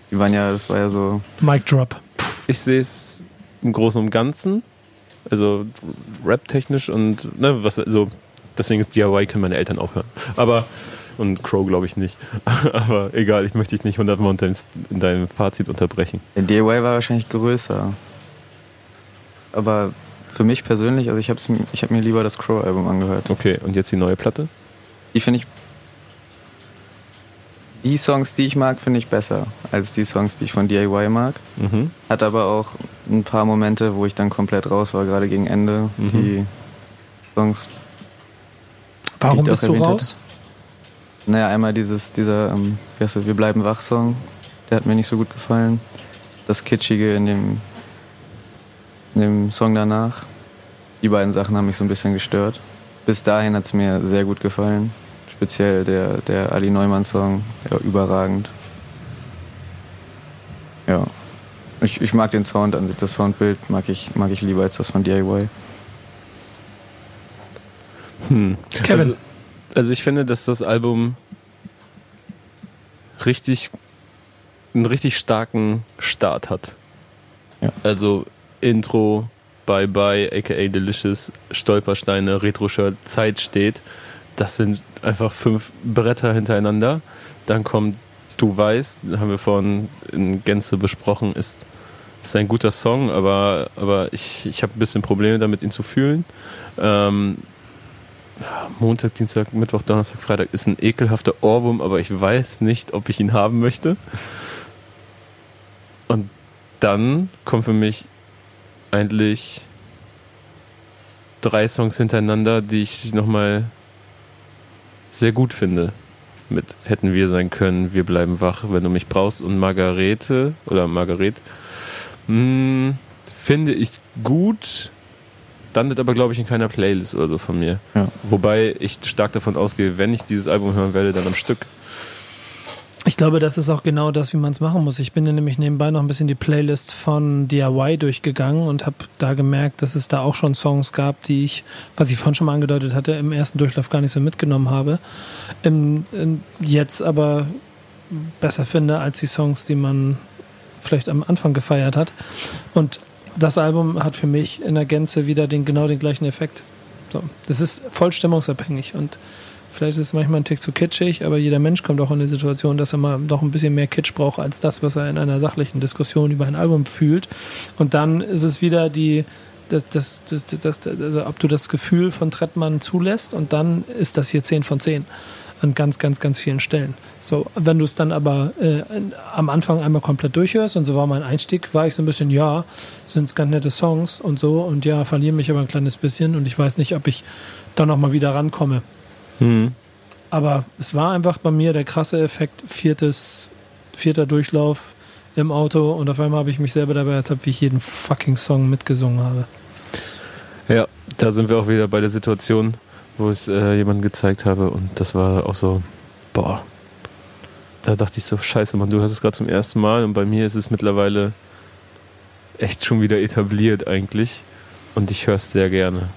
Die waren ja, das war ja so. Mic Drop. ich sehe es im Großen und Ganzen, also rap-technisch und ne, was also deswegen ist DIY können meine Eltern auch hören. Aber und Crow glaube ich nicht. Aber egal, ich möchte dich nicht hundertmal in deinem, in deinem Fazit unterbrechen. Der DIY war wahrscheinlich größer. Aber für mich persönlich, also ich habe ich hab mir lieber das Crow Album angehört. Okay, und jetzt die neue Platte? Die finde ich. Die Songs, die ich mag, finde ich besser als die Songs, die ich von DIY mag. Mhm. Hat aber auch ein paar Momente, wo ich dann komplett raus war, gerade gegen Ende. Mhm. Die Songs. Warum Die bist du raus? Naja, einmal dieses, dieser, ähm, wie heißt das, Wir bleiben wach-Song, der hat mir nicht so gut gefallen. Das Kitschige in dem, in dem Song danach. Die beiden Sachen haben mich so ein bisschen gestört. Bis dahin hat es mir sehr gut gefallen. Speziell der, der Ali Neumann-Song, ja, überragend. Ja. Ich, ich mag den Sound an sich, das Soundbild mag ich, mag ich lieber als das von DIY. Hm. Kevin. Also, also ich finde, dass das Album richtig einen richtig starken Start hat. Ja. Also Intro, Bye Bye, aka Delicious, Stolpersteine, Retro-Shirt, Zeit steht. Das sind einfach fünf Bretter hintereinander. Dann kommt Du weißt, haben wir vorhin in Gänze besprochen, ist, ist ein guter Song, aber, aber ich, ich habe ein bisschen Probleme damit, ihn zu fühlen. Ähm, Montag, Dienstag, Mittwoch, Donnerstag, Freitag ist ein ekelhafter Ohrwurm, aber ich weiß nicht, ob ich ihn haben möchte. Und dann kommen für mich eigentlich drei Songs hintereinander, die ich nochmal sehr gut finde. Mit Hätten wir sein können, Wir bleiben wach, wenn du mich brauchst und Margarete oder Margaret. Hm, finde ich gut, landet aber, glaube ich, in keiner Playlist oder so von mir. Ja. Wobei ich stark davon ausgehe, wenn ich dieses Album hören werde, dann am Stück. Ich glaube, das ist auch genau das, wie man es machen muss. Ich bin ja nämlich nebenbei noch ein bisschen die Playlist von DIY durchgegangen und habe da gemerkt, dass es da auch schon Songs gab, die ich, was ich vorhin schon mal angedeutet hatte, im ersten Durchlauf gar nicht so mitgenommen habe. Im, im, jetzt aber besser finde als die Songs, die man vielleicht am Anfang gefeiert hat. Und das Album hat für mich in der Gänze wieder den, genau den gleichen Effekt. So. Das ist voll stimmungsabhängig und Vielleicht ist es manchmal ein Tick zu kitschig, aber jeder Mensch kommt auch in die Situation, dass er mal doch ein bisschen mehr Kitsch braucht als das, was er in einer sachlichen Diskussion über ein Album fühlt. Und dann ist es wieder die, das, das, das, das, also ob du das Gefühl von Trettmann zulässt und dann ist das hier 10 von 10 an ganz, ganz, ganz vielen Stellen. So, wenn du es dann aber äh, am Anfang einmal komplett durchhörst, und so war mein Einstieg, war ich so ein bisschen, ja, sind ganz nette Songs und so, und ja, verlieren mich aber ein kleines bisschen und ich weiß nicht, ob ich da nochmal wieder rankomme. Hm. Aber es war einfach bei mir der krasse Effekt, viertes, vierter Durchlauf im Auto und auf einmal habe ich mich selber dabei ertappt, wie ich jeden fucking Song mitgesungen habe. Ja, da sind wir auch wieder bei der Situation, wo ich es äh, jemandem gezeigt habe und das war auch so, boah. Da dachte ich so, scheiße, Mann, du hast es gerade zum ersten Mal und bei mir ist es mittlerweile echt schon wieder etabliert eigentlich und ich höre es sehr gerne.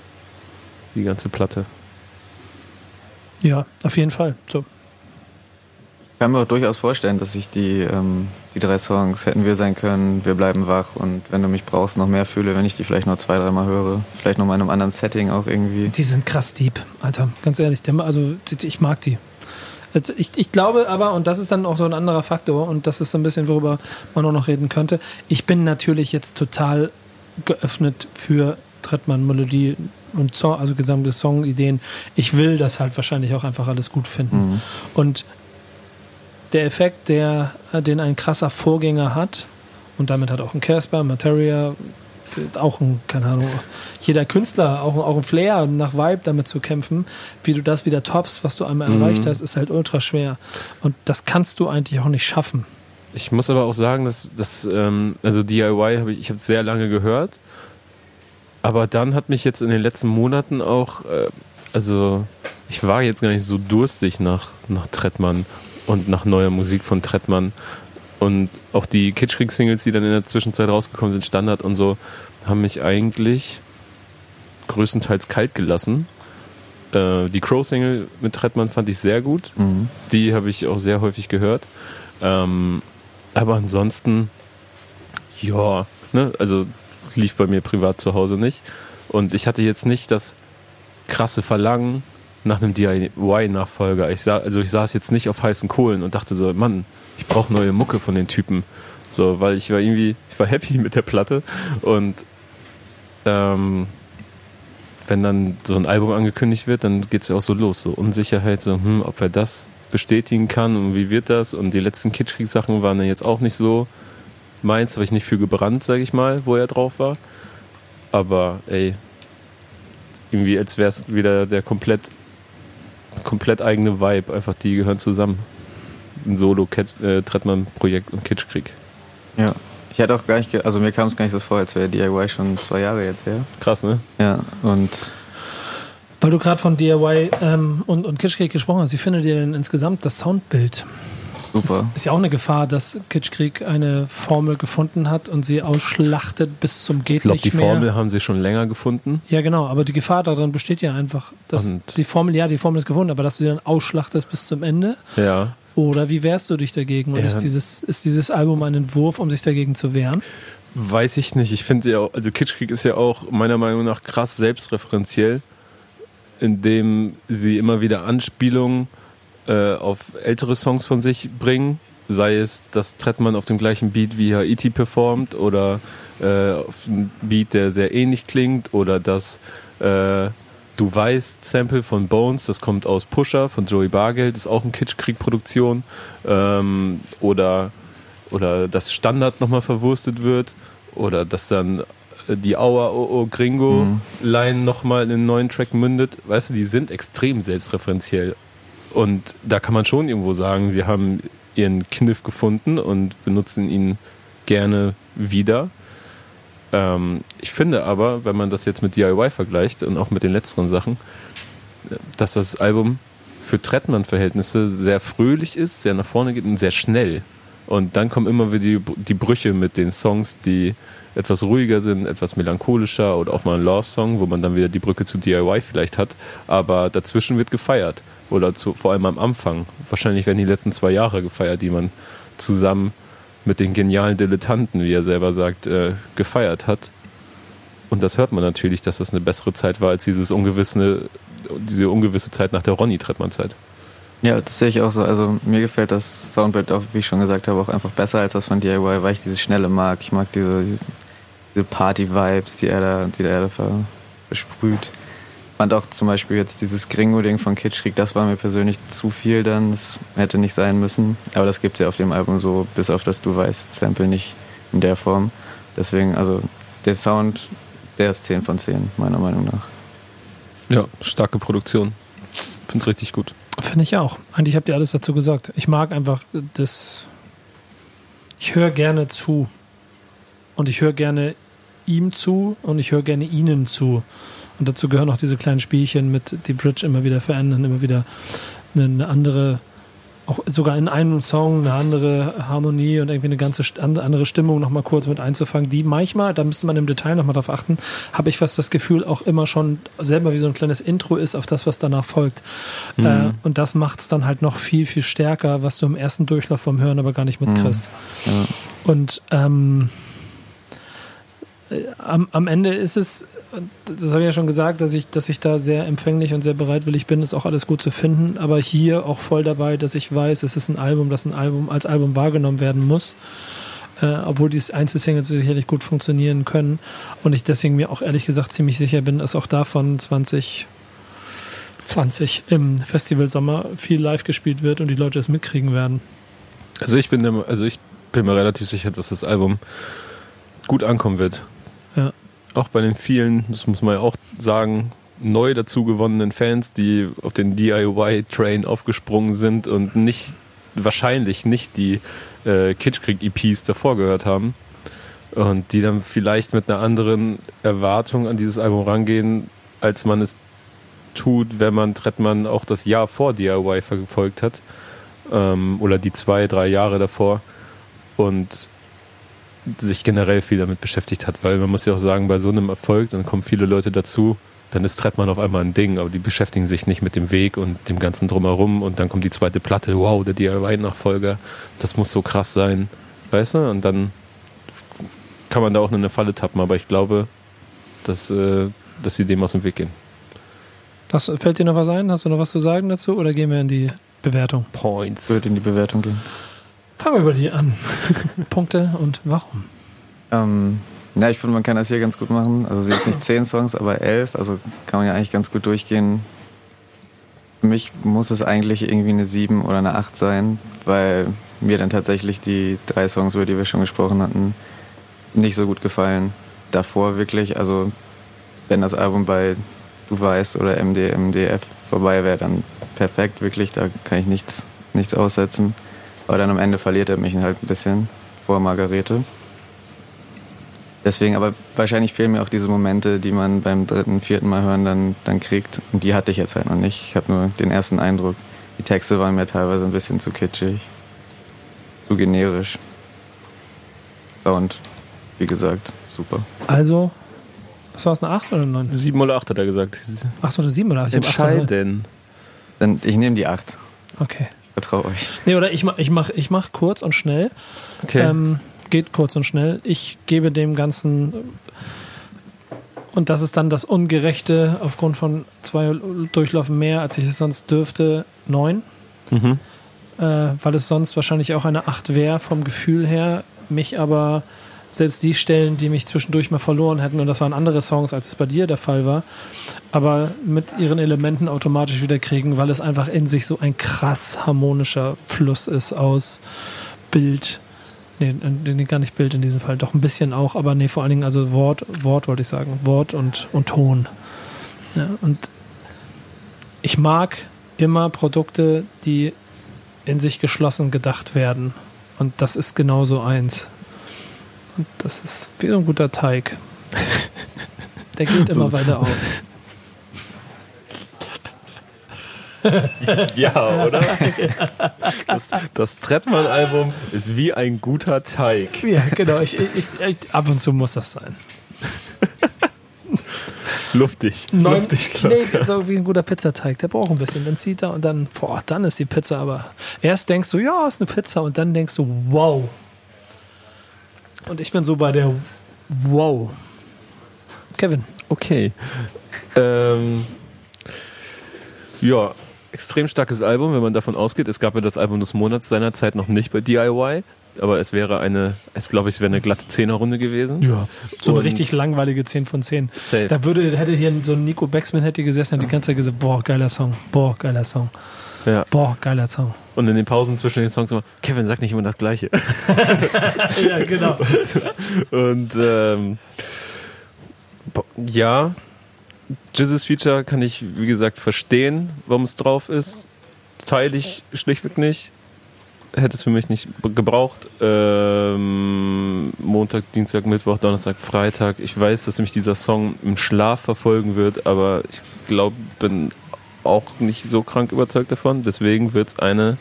Die ganze Platte. Ja, auf jeden Fall. So. Ich kann mir auch durchaus vorstellen, dass ich die, ähm, die drei Songs hätten wir sein können, wir bleiben wach und wenn du mich brauchst, noch mehr fühle, wenn ich die vielleicht noch zwei, dreimal höre. Vielleicht noch mal in einem anderen Setting auch irgendwie. Die sind krass deep, Alter. Ganz ehrlich. Also, ich mag die. Also, Ich, ich glaube aber, und das ist dann auch so ein anderer Faktor, und das ist so ein bisschen, worüber man auch noch reden könnte. Ich bin natürlich jetzt total geöffnet für Trettmann-Melodie und Song, also gesamte Songideen. Ich will das halt wahrscheinlich auch einfach alles gut finden. Mhm. Und der Effekt, der, den ein krasser Vorgänger hat, und damit hat auch ein Casper, Materia, auch ein, keine Ahnung, jeder Künstler, auch, auch ein Flair nach Vibe damit zu kämpfen, wie du das wieder toppst, was du einmal Mhm. erreicht hast, ist halt ultra schwer. Und das kannst du eigentlich auch nicht schaffen. Ich muss aber auch sagen, dass, dass ähm, also DIY habe ich, ich habe sehr lange gehört, aber dann hat mich jetzt in den letzten Monaten auch, äh, also ich war jetzt gar nicht so durstig nach, nach Trettmann und nach neuer Musik von Trettmann und auch die Kitschkrieg-Singles, die dann in der Zwischenzeit rausgekommen sind, Standard und so, haben mich eigentlich größtenteils kalt gelassen. Äh, die Crow-Single mit Trettmann fand ich sehr gut. Mhm. Die habe ich auch sehr häufig gehört. Ähm, aber ansonsten, ja, ne, also lief bei mir privat zu Hause nicht. Und ich hatte jetzt nicht das krasse Verlangen nach einem DIY-Nachfolger. Ich sah, also ich saß jetzt nicht auf heißen Kohlen und dachte so, Mann, ich brauche neue Mucke von den Typen. So, weil ich war irgendwie, ich war happy mit der Platte und ähm, wenn dann so ein Album angekündigt wird, dann geht es ja auch so los. So Unsicherheit, so, hm, ob er das bestätigen kann und wie wird das. Und die letzten Kitschkriegssachen waren dann jetzt auch nicht so meins, habe ich nicht für gebrannt, sage ich mal, wo er drauf war. Aber ey, irgendwie als wäre es wieder der komplett komplett eigene Vibe. Einfach die gehören zusammen. Ein Solo-Trettmann-Projekt und Kitschkrieg. Ja. Ich hätte auch gar nicht, ge also mir kam es gar nicht so vor, als wäre DIY schon zwei Jahre jetzt her. Krass, ne? Ja, und Weil du gerade von DIY ähm, und, und Kitschkrieg gesprochen hast, wie findet ihr denn insgesamt das Soundbild? Super. Ist ja auch eine Gefahr, dass Kitschkrieg eine Formel gefunden hat und sie ausschlachtet bis zum geht Ich glaube, die mehr. Formel haben sie schon länger gefunden. Ja, genau, aber die Gefahr darin besteht ja einfach, dass Und- die Formel, ja, die Formel ist gefunden, aber dass du sie dann ausschlachtest bis zum Ende. Ja. Oder wie wehrst du dich dagegen? Und Ja. ist, dieses, ist dieses Album ein Entwurf, um sich dagegen zu wehren? Weiß ich nicht. Ich finde ja, auch- also Kitschkrieg ist ja auch meiner Meinung nach krass selbstreferenziell, indem sie immer wieder Anspielungen äh, auf ältere Songs von sich bringen. Sei es, dass Trettmann auf dem gleichen Beat wie Haiti performt oder äh, auf einem Beat, der sehr ähnlich klingt oder dass äh, Du weißt Sample von Bones, das kommt aus Pusher von Joey Bargeld, ist auch eine Kitschkrieg-Produktion. Ähm, oder, oder dass Standard nochmal verwurstet wird. Oder dass dann die Aua Oh Oh Gringo Mhm. Line nochmal in einen neuen Track mündet. Weißt du, die sind extrem selbstreferenziell. Und da kann man schon irgendwo sagen, sie haben ihren Kniff gefunden und benutzen ihn gerne wieder. Ähm, ich finde aber, wenn man das jetzt mit DIY vergleicht und auch mit den letzteren Sachen, dass das Album für Trettmann-Verhältnisse sehr fröhlich ist, sehr nach vorne geht und sehr schnell. Und dann kommen immer wieder die, die Brüche mit den Songs, die etwas ruhiger sind, etwas melancholischer oder auch mal ein Love-Song, wo man dann wieder die Brücke zu DIY vielleicht hat. Aber dazwischen wird gefeiert. Oder zu, vor allem am Anfang. Wahrscheinlich werden die letzten zwei Jahre gefeiert, die man zusammen mit den genialen Dilettanten, wie er selber sagt, äh, gefeiert hat. Und das hört man natürlich, dass das eine bessere Zeit war als dieses ungewisse, diese ungewisse Zeit nach der Ronny-Trettmann-Zeit. Ja, das sehe ich auch so. Also mir gefällt das Soundbild auch, wie ich schon gesagt habe, auch einfach besser als das von DIY, weil ich dieses Schnelle mag. Ich mag diese, diese Party-Vibes, die er da, die er da ver- versprüht. Fand auch zum Beispiel jetzt dieses Gringo-Ding von Kitschkrieg, das war mir persönlich zu viel dann. Das hätte nicht sein müssen. Aber das gibt's ja auf dem Album so, bis auf das Du weißt Sample nicht in der Form. Deswegen, also der Sound, der ist 10 von 10, meiner Meinung nach. Ja, starke Produktion. Find's richtig gut. Finde ich auch. Eigentlich habt ihr alles dazu gesagt. Ich mag einfach das. Ich höre gerne zu. Und ich höre gerne ihm zu und ich höre gerne ihnen zu. Und dazu gehören auch diese kleinen Spielchen mit die Bridge immer wieder verändern, immer wieder eine, andere, auch sogar in einem Song eine andere Harmonie und irgendwie eine ganze andere Stimmung nochmal kurz mit einzufangen, die manchmal, da müsste man im Detail nochmal drauf achten, habe ich fast das Gefühl, auch immer schon selber wie so ein kleines Intro ist auf das, was danach folgt. Äh, und das macht es dann halt noch viel, viel stärker, was du im ersten Durchlauf vom Hören aber gar nicht mitkriegst. Ja. Und ähm, äh, am, am Ende ist es, das habe ich ja schon gesagt, dass ich, dass ich da sehr empfänglich und sehr bereitwillig bin, ist auch alles gut zu finden, aber hier auch voll dabei, dass ich weiß, es ist ein Album, das ein Album als Album wahrgenommen werden muss. Äh, obwohl die Einzelsingles sicherlich gut funktionieren können und ich deswegen mir auch ehrlich gesagt ziemlich sicher bin, dass auch davon 2020 im Festival Sommer viel live gespielt wird und die Leute es mitkriegen werden. Also ich bin, also ich bin mir relativ sicher, dass das Album gut ankommen wird. Ja. Auch bei den vielen, das muss man ja auch sagen, neu dazu gewonnenen Fans, die auf den DIY-Train aufgesprungen sind und nicht, wahrscheinlich nicht die äh, Kitschkrieg-EPs davor gehört haben. Und die dann vielleicht mit einer anderen Erwartung an dieses Album rangehen, als man es tut, wenn man Trettmann auch das Jahr vor DIY verfolgt hat. Ähm, oder die zwei, drei Jahre davor. Und sich generell viel damit beschäftigt hat, weil man muss ja auch sagen, bei so einem Erfolg, dann kommen viele Leute dazu, dann ist Trettmann auf einmal ein Ding, aber die beschäftigen sich nicht mit dem Weg und dem ganzen Drumherum und dann kommt die zweite Platte, wow, der DIY-Nachfolger, das muss so krass sein, weißt du? Und dann kann man da auch in eine Falle tappen, aber ich glaube, dass, äh, dass sie dem aus dem Weg gehen. Hast, fällt dir noch was ein? Hast du noch was zu sagen dazu oder gehen wir in die Bewertung? Points. Würde in die Bewertung gehen. Fangen wir über die an. Punkte und warum? Ähm, ja, ich finde, man kann das hier ganz gut machen. Also sie jetzt nicht zehn Songs, aber elf. Also kann man ja eigentlich ganz gut durchgehen. Für mich muss es eigentlich irgendwie eine sieben oder eine acht sein, weil mir dann tatsächlich die drei Songs, über die wir schon gesprochen hatten, nicht so gut gefallen. Davor wirklich, also wenn das Album bei Du weißt oder MD, MDF vorbei wäre, dann perfekt, wirklich. Da kann ich nichts, nichts aussetzen. Aber dann am Ende verliert er mich halt ein bisschen vor Margarete. Deswegen, aber wahrscheinlich fehlen mir auch diese Momente, die man beim dritten, vierten Mal hören dann, dann kriegt. Und die hatte ich jetzt halt noch nicht. Ich habe nur den ersten Eindruck. Die Texte waren mir teilweise ein bisschen zu kitschig. Zu generisch. Sound, wie gesagt, super. Also, was war es, eine 8 oder eine 9? Sieben oder acht hat er gesagt. 8 oder 7 oder 8? Ich. Entscheiden. Dann, ich nehme die 8. Okay. Vertraue euch. Nee, oder ich mach, ich mach, ich mach kurz und schnell. Okay. Ähm, geht kurz und schnell. Ich gebe dem Ganzen, und das ist dann das Ungerechte aufgrund von zwei Durchlaufen mehr, als ich es sonst dürfte, neun. mhm. Äh, weil es sonst wahrscheinlich auch eine acht wäre vom Gefühl her. Mich aber selbst die Stellen, die mich zwischendurch mal verloren hätten, und das waren andere Songs, als es bei dir der Fall war, aber mit ihren Elementen automatisch wieder kriegen, weil es einfach in sich so ein krass harmonischer Fluss ist aus Bild. Nee, nee, gar nicht Bild in diesem Fall, doch ein bisschen auch, aber nee, vor allen Dingen also Wort, Wort wollte ich sagen, Wort und, und Ton. Ja, und ich mag immer Produkte, die in sich geschlossen gedacht werden. Und das ist genauso eins. Und das ist wie so ein guter Teig. Der geht immer weiter auf. Ja, oder? Das, das Trettmann-Album ist wie ein guter Teig. Ja, genau. Ich, ich, ich, ab und zu muss das sein. Luftig. Neun, Luftig, klar. nee, so wie ein guter Pizzateig. Der braucht ein bisschen. Dann zieht er und dann, boah, dann ist die Pizza aber. Erst denkst du, ja, ist eine Pizza und dann denkst du, wow. Und ich bin so bei der Wow. Kevin. Okay. Ähm, ja, extrem starkes Album, wenn man davon ausgeht. Es gab ja das Album des Monats seinerzeit noch nicht bei DIY, aber es wäre eine, es glaube ich, wäre eine glatte Zehnerrunde gewesen. Ja. So eine Und- richtig langweilige 10 von 10. Safe. Da würde, hätte hier so ein Nico Becksmann hätte gesessen und die ganze Zeit gesagt, boah, geiler Song, boah, geiler Song, Ja. boah, geiler Song. Und in den Pausen zwischen den Songs immer, Kevin, sag nicht immer das Gleiche. ja, genau. Und ähm, ja, Jizzes Feature kann ich, wie gesagt, verstehen, warum es drauf ist. Teile ich schlichtweg nicht. Hätte es für mich nicht gebraucht. Ähm, Montag, Dienstag, Mittwoch, Donnerstag, Freitag. Ich weiß, dass mich dieser Song im Schlaf verfolgen wird, aber ich glaube, bin auch nicht so krank überzeugt davon. Deswegen wird es eine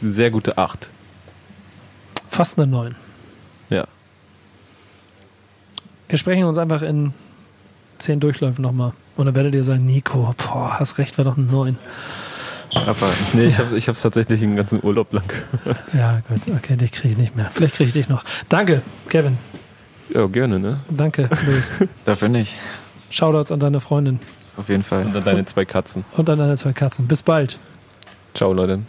sehr gute 8. Fast eine 9. Ja. Wir sprechen uns einfach in 10 Durchläufen nochmal. Und dann werdet ihr sagen, Nico, boah, hast recht, war doch eine 9. Aber Nee, ich habe ich hab's tatsächlich den ganzen Urlaub lang. Ja, gut, okay, dich kriege ich nicht mehr. Vielleicht kriege ich dich noch. Danke, Kevin. Ja, gerne, ne? Danke, Luis. dafür nicht. Shoutouts an deine Freundin Auf jeden Fall. Und dann deine zwei Katzen. und an deine zwei Katzen. Bis bald. Ciao, Leute.